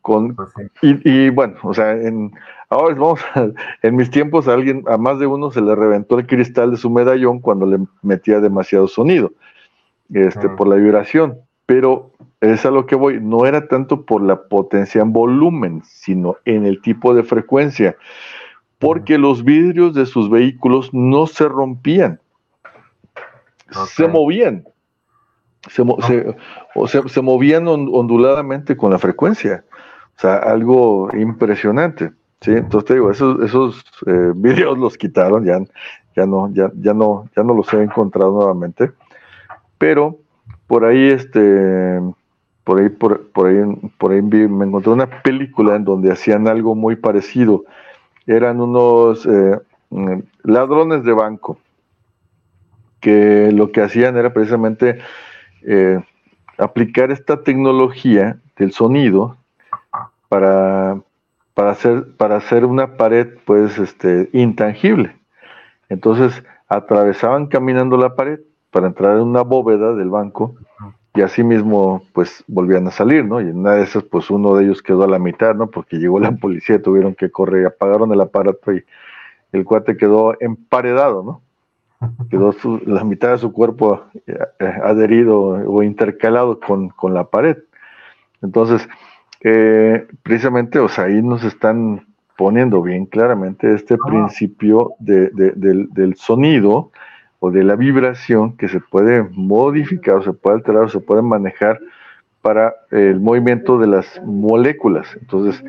con. Pues y, bueno, o sea, en, ahora vamos, en mis tiempos a alguien, a más de uno se le reventó el cristal de su medallón cuando le metía demasiado sonido, este, por la vibración. Pero es a lo que voy, no era tanto por la potencia en volumen, sino en el tipo de frecuencia, porque los vidrios de sus vehículos no se rompían se movían. Se, se, movían onduladamente con la frecuencia. O sea, algo impresionante. ¿sí? Entonces te digo, esos, esos eh, videos los quitaron, ya, ya, no, ya, ya, no, ya no los he encontrado nuevamente. Pero por ahí, este, por ahí, por, por ahí, por ahí me encontré una película en donde hacían algo muy parecido. Eran unos eh, mm, ladrones de banco que lo que hacían era precisamente eh, aplicar esta tecnología del sonido para, para, hacer, para hacer una pared pues este, intangible. Entonces atravesaban caminando la pared para entrar en una bóveda del banco y así mismo pues volvían a salir, ¿no? Y en una de esas pues uno de ellos quedó a la mitad, ¿no? Porque llegó la policía, tuvieron que correr, apagaron el aparato y el cuate quedó emparedado, ¿no? quedó la mitad de su cuerpo eh, adherido o intercalado con, la pared. Entonces, eh, precisamente, o sea, ahí nos están poniendo bien claramente este ah. principio del, sonido o de la vibración que se puede modificar, o se puede alterar, o se puede manejar para el movimiento de las moléculas. Entonces,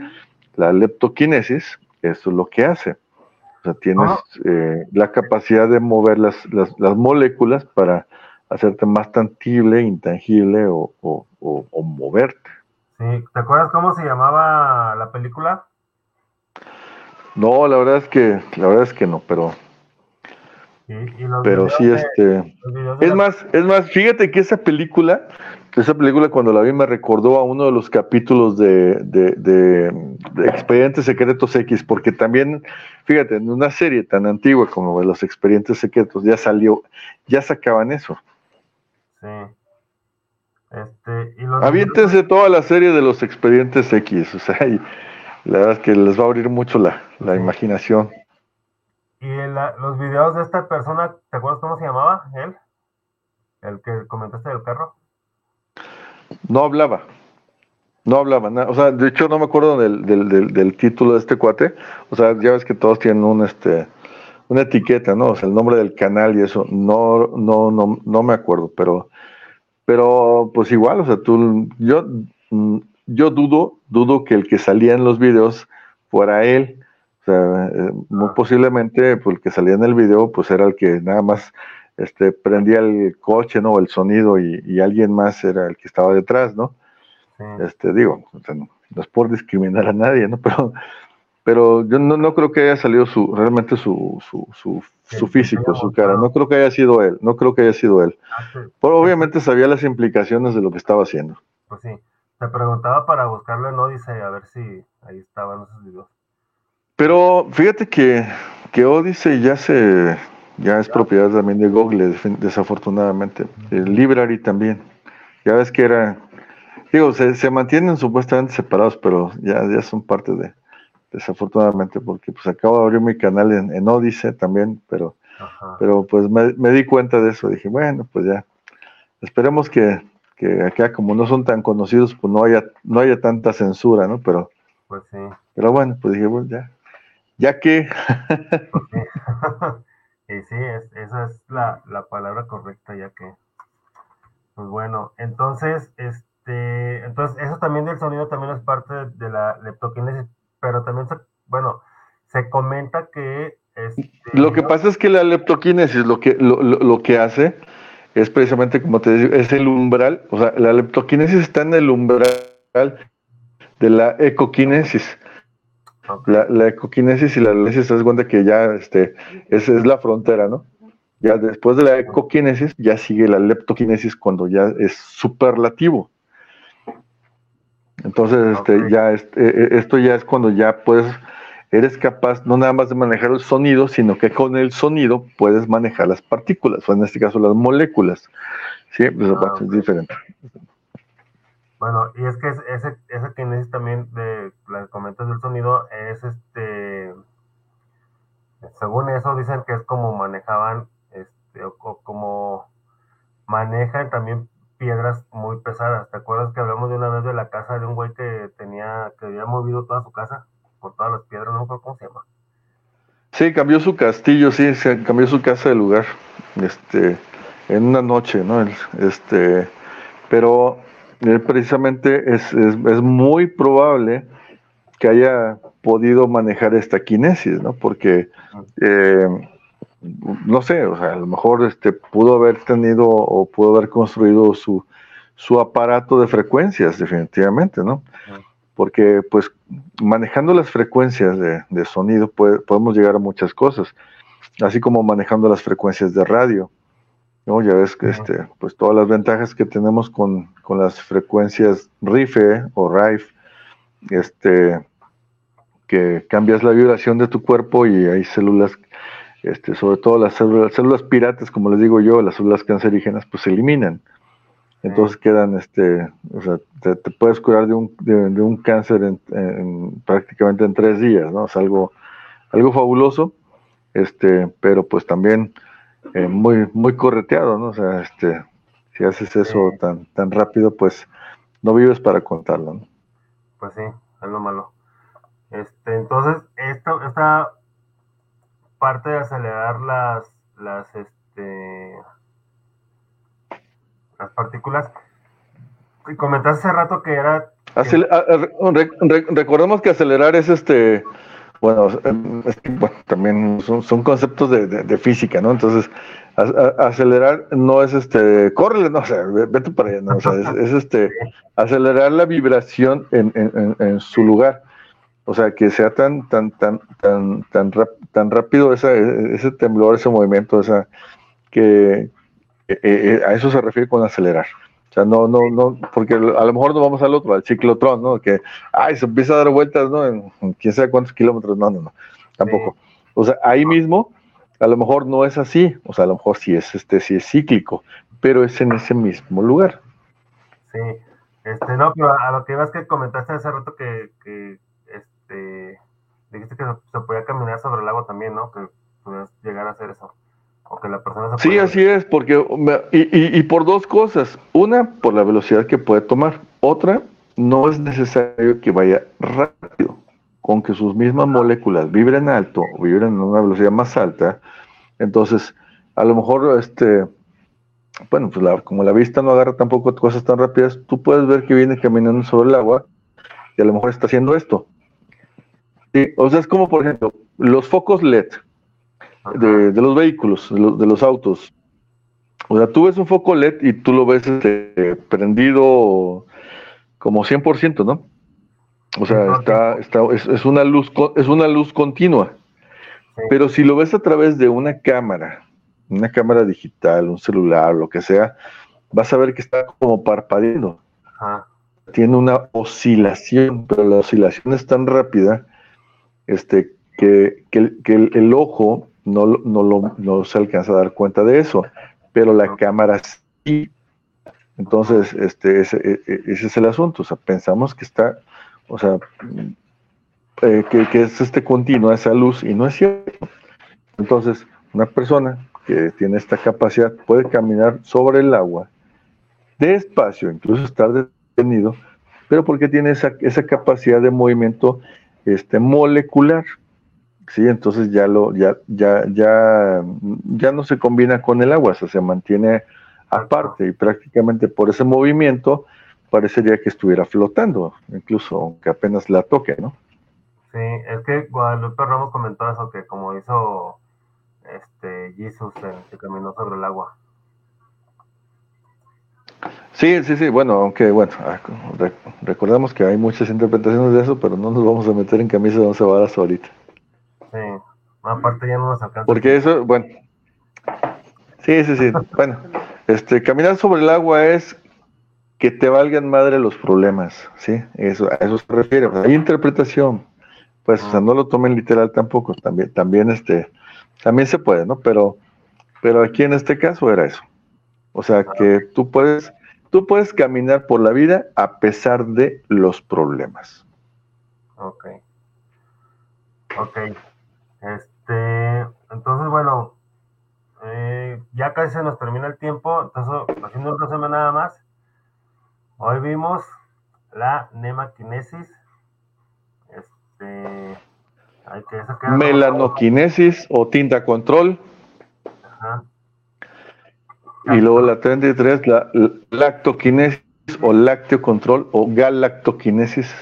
la leptoquinesis, eso es lo que hace. O sea, tienes eh, la capacidad de mover las, las, moléculas para hacerte más tangible, intangible o, o, moverte. Sí, ¿te acuerdas cómo se llamaba la película? No, la verdad es que, la verdad es que no, pero pero sí, este. Es más, es más, fíjate que esa película, esa película cuando la vi me recordó a uno de los capítulos de, de, Expedientes Secretos X, porque también, fíjate, en una serie tan antigua como Los Expedientes Secretos ya salió, ya sacaban eso. Sí. Este, y Aviéntense toda la serie de los Expedientes X, o sea, y la verdad es que les va a abrir mucho la, la imaginación. Y los videos de esta persona, ¿te acuerdas cómo se llamaba él? El que comentaste del carro. No hablaba. No hablaba nada. O sea, de hecho no me acuerdo del, del, del, título de este cuate. O sea, ya ves que todos tienen un este una etiqueta, ¿no? O sea, el nombre del canal y eso. No, no, no, no me acuerdo, pero, pero pues igual, o sea, tú, yo, yo dudo, dudo que el que salía en los videos fuera él eh, muy posiblemente pues, el que salía en el video pues era el que nada más este, prendía el coche, ¿no? El sonido y, alguien más era el que estaba detrás, ¿no? Este, digo, no, es por discriminar a nadie, ¿no? Pero, pero yo no, creo que haya salido su, realmente su, su, su, físico, su cara. No creo que haya sido él, no creo que haya sido él. Ah, pero obviamente sabía las implicaciones de lo que estaba haciendo. Pues sí, te preguntaba para buscarlo en Odyssey a ver si ahí estaban esos videos. Pero fíjate que, que Odyssey ya se ya es propiedad también de Google, desafortunadamente. El Library también. Ya ves que era, digo, se, se mantienen supuestamente separados, pero ya, ya son parte de, desafortunadamente, porque pues acabo de abrir mi canal en, en Odyssey también, pero, pero pues me, me, di cuenta de eso. Dije, bueno, pues ya, esperemos que, que acá como no son tan conocidos, pues no haya, no haya tanta censura, ¿no? Pero, pues sí. pero bueno, pues dije, bueno, ya, ya que... y sí, esa es la, palabra correcta, ya que... Pues bueno, entonces, este, este, entonces eso también del sonido también es parte de la leptoquinesis, pero también se, bueno, se comenta que este, lo que pasa es que la leptoquinesis lo que lo, lo, que hace es precisamente como te digo, es el umbral, o sea, la leptoquinesis está en el umbral de la ecoquinesis. La, la, ecoquinesis y la leptoquinesis se das cuenta que ya este, es, es la frontera, ¿no? Ya después de la ecoquinesis, ya sigue la leptoquinesis cuando ya es superlativo. Entonces, este, ya este, e, e, esto ya es cuando ya puedes, eres capaz no nada más de manejar el sonido, sino que con el sonido puedes manejar las partículas, o en este caso las moléculas. Sí, pues, ah, es diferente. Bueno, y es que ese, ese kinesis también de las comentas del sonido es este, según eso dicen que es como manejaban este, o, como manejan también piedras muy pesadas. ¿Te acuerdas que hablamos de una vez de la casa de un güey que tenía, que había movido toda su casa por todas las piedras? No me acuerdo cómo se llama. Sí, cambió su castillo, sí, se cambió su casa de lugar, este, en una noche, ¿no? Este, pero eh, precisamente es, es, es, muy probable que haya podido manejar esta kinesis, ¿no? Porque eh, no sé, o sea, a lo mejor este, pudo haber tenido o pudo haber construido su, su aparato de frecuencias, definitivamente, ¿no? Porque, pues, manejando las frecuencias de, de sonido podemos llegar a muchas cosas, así como manejando las frecuencias de radio, ¿no? Ya ves que, este, pues, todas las ventajas que tenemos con, con las frecuencias RIFE o RIFE, este, que cambias la vibración de tu cuerpo y hay células este, sobre todo las células, células piratas, como les digo yo, las células cancerígenas, pues se eliminan. Entonces quedan, este, o sea, te, puedes curar de un, de, un cáncer en, prácticamente en tres días, ¿no? Es algo, algo fabuloso, este, pero pues también eh, muy, muy correteado, ¿no? O sea, este, si haces eso tan, tan rápido, pues no vives para contarlo, ¿no? Pues sí, es lo malo. Este, entonces, esto, esta parte de acelerar las, las, este, las partículas. Y comentaste hace rato que era... recordemos que acelerar es este, bueno, también son, conceptos de, física, ¿no? Entonces, acelerar no es este, córrele, no, o sea, vete para allá, ¿no? O sea, es, este, acelerar la vibración en, en, en, su lugar. O sea, que sea tan, tan, tan, tan, tan, tan rápido ese, ese temblor, ese movimiento, esa, que eh, eh, a eso se refiere con acelerar. O sea, no, no, no, porque a lo mejor no vamos al otro, al ciclotrón, ¿no? Que, ay, se empieza a dar vueltas, ¿no? En, quién sabe cuántos kilómetros, no, no, no, tampoco. O sea, ahí mismo, a lo mejor no es así, o sea, a lo mejor sí es, este, sí es cíclico, pero es en ese mismo lugar. Sí, este, no, pero a lo que ibas que comentaste hace rato que, que este, dijiste que se, podía caminar sobre el agua también, ¿no? Que pudieras llegar a hacer eso. O que la persona se Sí, así es, porque, y, y, por dos cosas. Una, por la velocidad que puede tomar. Otra, no es necesario que vaya rápido. Con que sus mismas moléculas vibren alto o vibren a una velocidad más alta, entonces, a lo mejor, este, bueno, pues la, como la vista no agarra tampoco cosas tan rápidas, tú puedes ver que viene caminando sobre el agua y a lo mejor está haciendo esto. Sí, o sea, es como, por ejemplo, los focos LED de, los vehículos, de los, autos. O sea, tú ves un foco LED y tú lo ves este, prendido como 100%, ¿no? O sea, está, está, es, una luz, es una luz continua. Pero si lo ves a través de una cámara, una cámara digital, un celular, lo que sea, vas a ver que está como parpadeando. Tiene una oscilación, pero la oscilación es tan rápida este, que, el, ojo no, no, se alcanza a dar cuenta de eso, pero la cámara sí. Entonces, este, ese, e, e, ese, es el asunto. O sea, pensamos que está, o sea, eh, que, es este continuo, esa luz, y no es cierto. Entonces, una persona que tiene esta capacidad puede caminar sobre el agua despacio, incluso estar detenido, pero porque tiene esa, esa capacidad de movimiento este, molecular. Sí, entonces ya lo, ya, ya, ya, ya no se combina con el agua, se mantiene aparte y prácticamente por ese movimiento parecería que estuviera flotando, incluso aunque apenas la toque, ¿no? Sí, es que Guadalupe Ramos comentó eso, que como hizo este Jesus que caminó sobre el agua. Sí, sí, sí, bueno, aunque bueno, ah, recordemos que hay muchas interpretaciones de eso, pero no nos vamos a meter en camisa de once varas ahorita. Sí, aparte ya no nos alcanza. Porque eso, bueno, sí, sí, sí, bueno, este, caminar sobre el agua es que te valgan madre los problemas, ¿sí? Eso, a eso se refiere. Hay interpretación, pues, o sea, no lo tomen literal tampoco, también, también, este, también se puede, ¿no? Pero, pero aquí en este caso era eso. O sea, que tú puedes, tú puedes caminar por la vida a pesar de los problemas. Ok. Ok. Este, entonces, bueno, eh, ya casi se nos termina el tiempo, entonces, haciendo un resumen nada más, hoy vimos la nemaquinesis, este, hay que melanoquinesis o tinta control. Ajá. Y luego la 33, la lactoquinesis o control o galactoquinesis.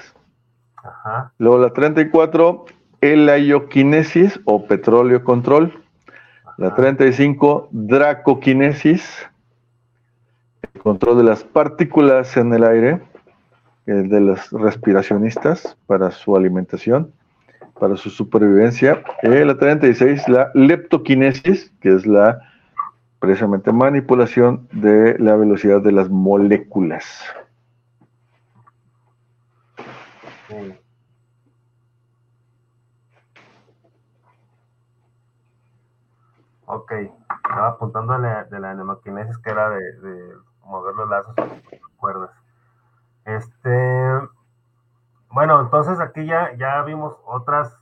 Ajá. Luego la 34, elaioquinesis o petróleo control. La 35, dracoquinesis, el control de las partículas en el aire, de los respiracionistas para su alimentación, para su supervivencia. Eh, la 36, la leptoquinesis, que es la precisamente manipulación de la velocidad de las moléculas. Ok, estaba apuntando de la, de la que era de, mover los lazos cuerdas. Este, bueno, entonces aquí ya, ya vimos otras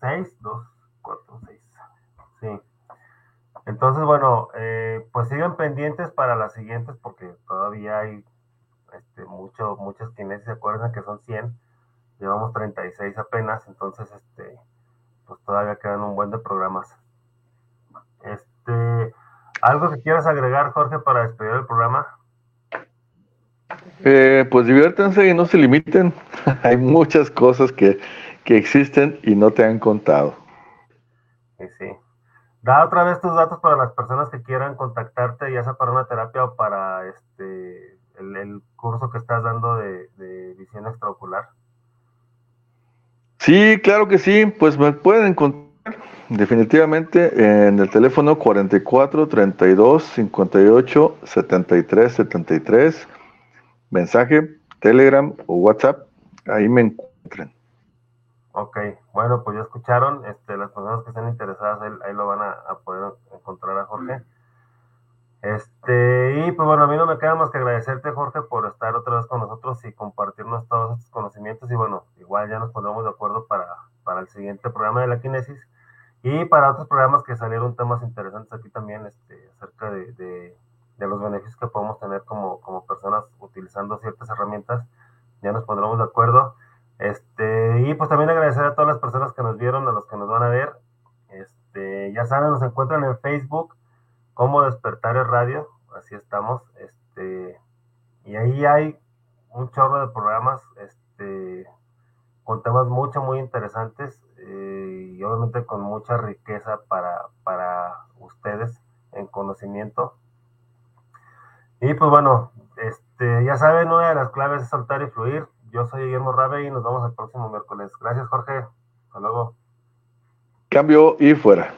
seis, dos, cuatro, seis. Sí. Entonces, bueno, eh, pues sigan pendientes para las siguientes porque todavía hay este, mucho, muchas quienes se acuerdan que son 100, llevamos 36 apenas, entonces, este, pues todavía quedan un buen de programas. Este, ¿Algo que quieras agregar, Jorge, para despedir el programa? Eh, pues diviértanse y no se limiten. hay muchas cosas que, que existen y no te han contado. Sí, sí. Da otra vez tus datos para las personas que quieran contactarte, ya sea para una terapia o para este el, curso que estás dando de, visión extraocular. Sí, claro que sí, pues me pueden encontrar definitivamente en el teléfono 44 32 58 73 73, mensaje, Telegram o WhatsApp, ahí me encuentran. Ok, bueno, pues ya escucharon, este, las personas que estén interesadas, ahí, lo van a, poder encontrar a Jorge. Este, y pues bueno, a mí no me queda más que agradecerte, Jorge, por estar otra vez con nosotros y compartirnos todos estos conocimientos. Y bueno, igual ya nos pondremos de acuerdo para, para el siguiente programa de la Kinesis y para otros programas que salieron temas interesantes aquí también, este, acerca de, de, de los beneficios que podemos tener como, como personas utilizando ciertas herramientas. Ya nos pondremos de acuerdo. Este, y pues también agradecer a todas las personas que nos vieron, a los que nos van a ver. Este, ya saben, nos encuentran en Facebook como Despertar el Radio, así estamos. Este, y ahí hay un chorro de programas este, con temas mucho, muy interesantes eh, y obviamente con mucha riqueza para, para ustedes en conocimiento. Y pues bueno, este, ya saben, una de las claves es saltar y fluir. Yo soy Guillermo Rabe y nos vemos el próximo miércoles. Gracias, Jorge. Hasta luego. Cambio y fuera.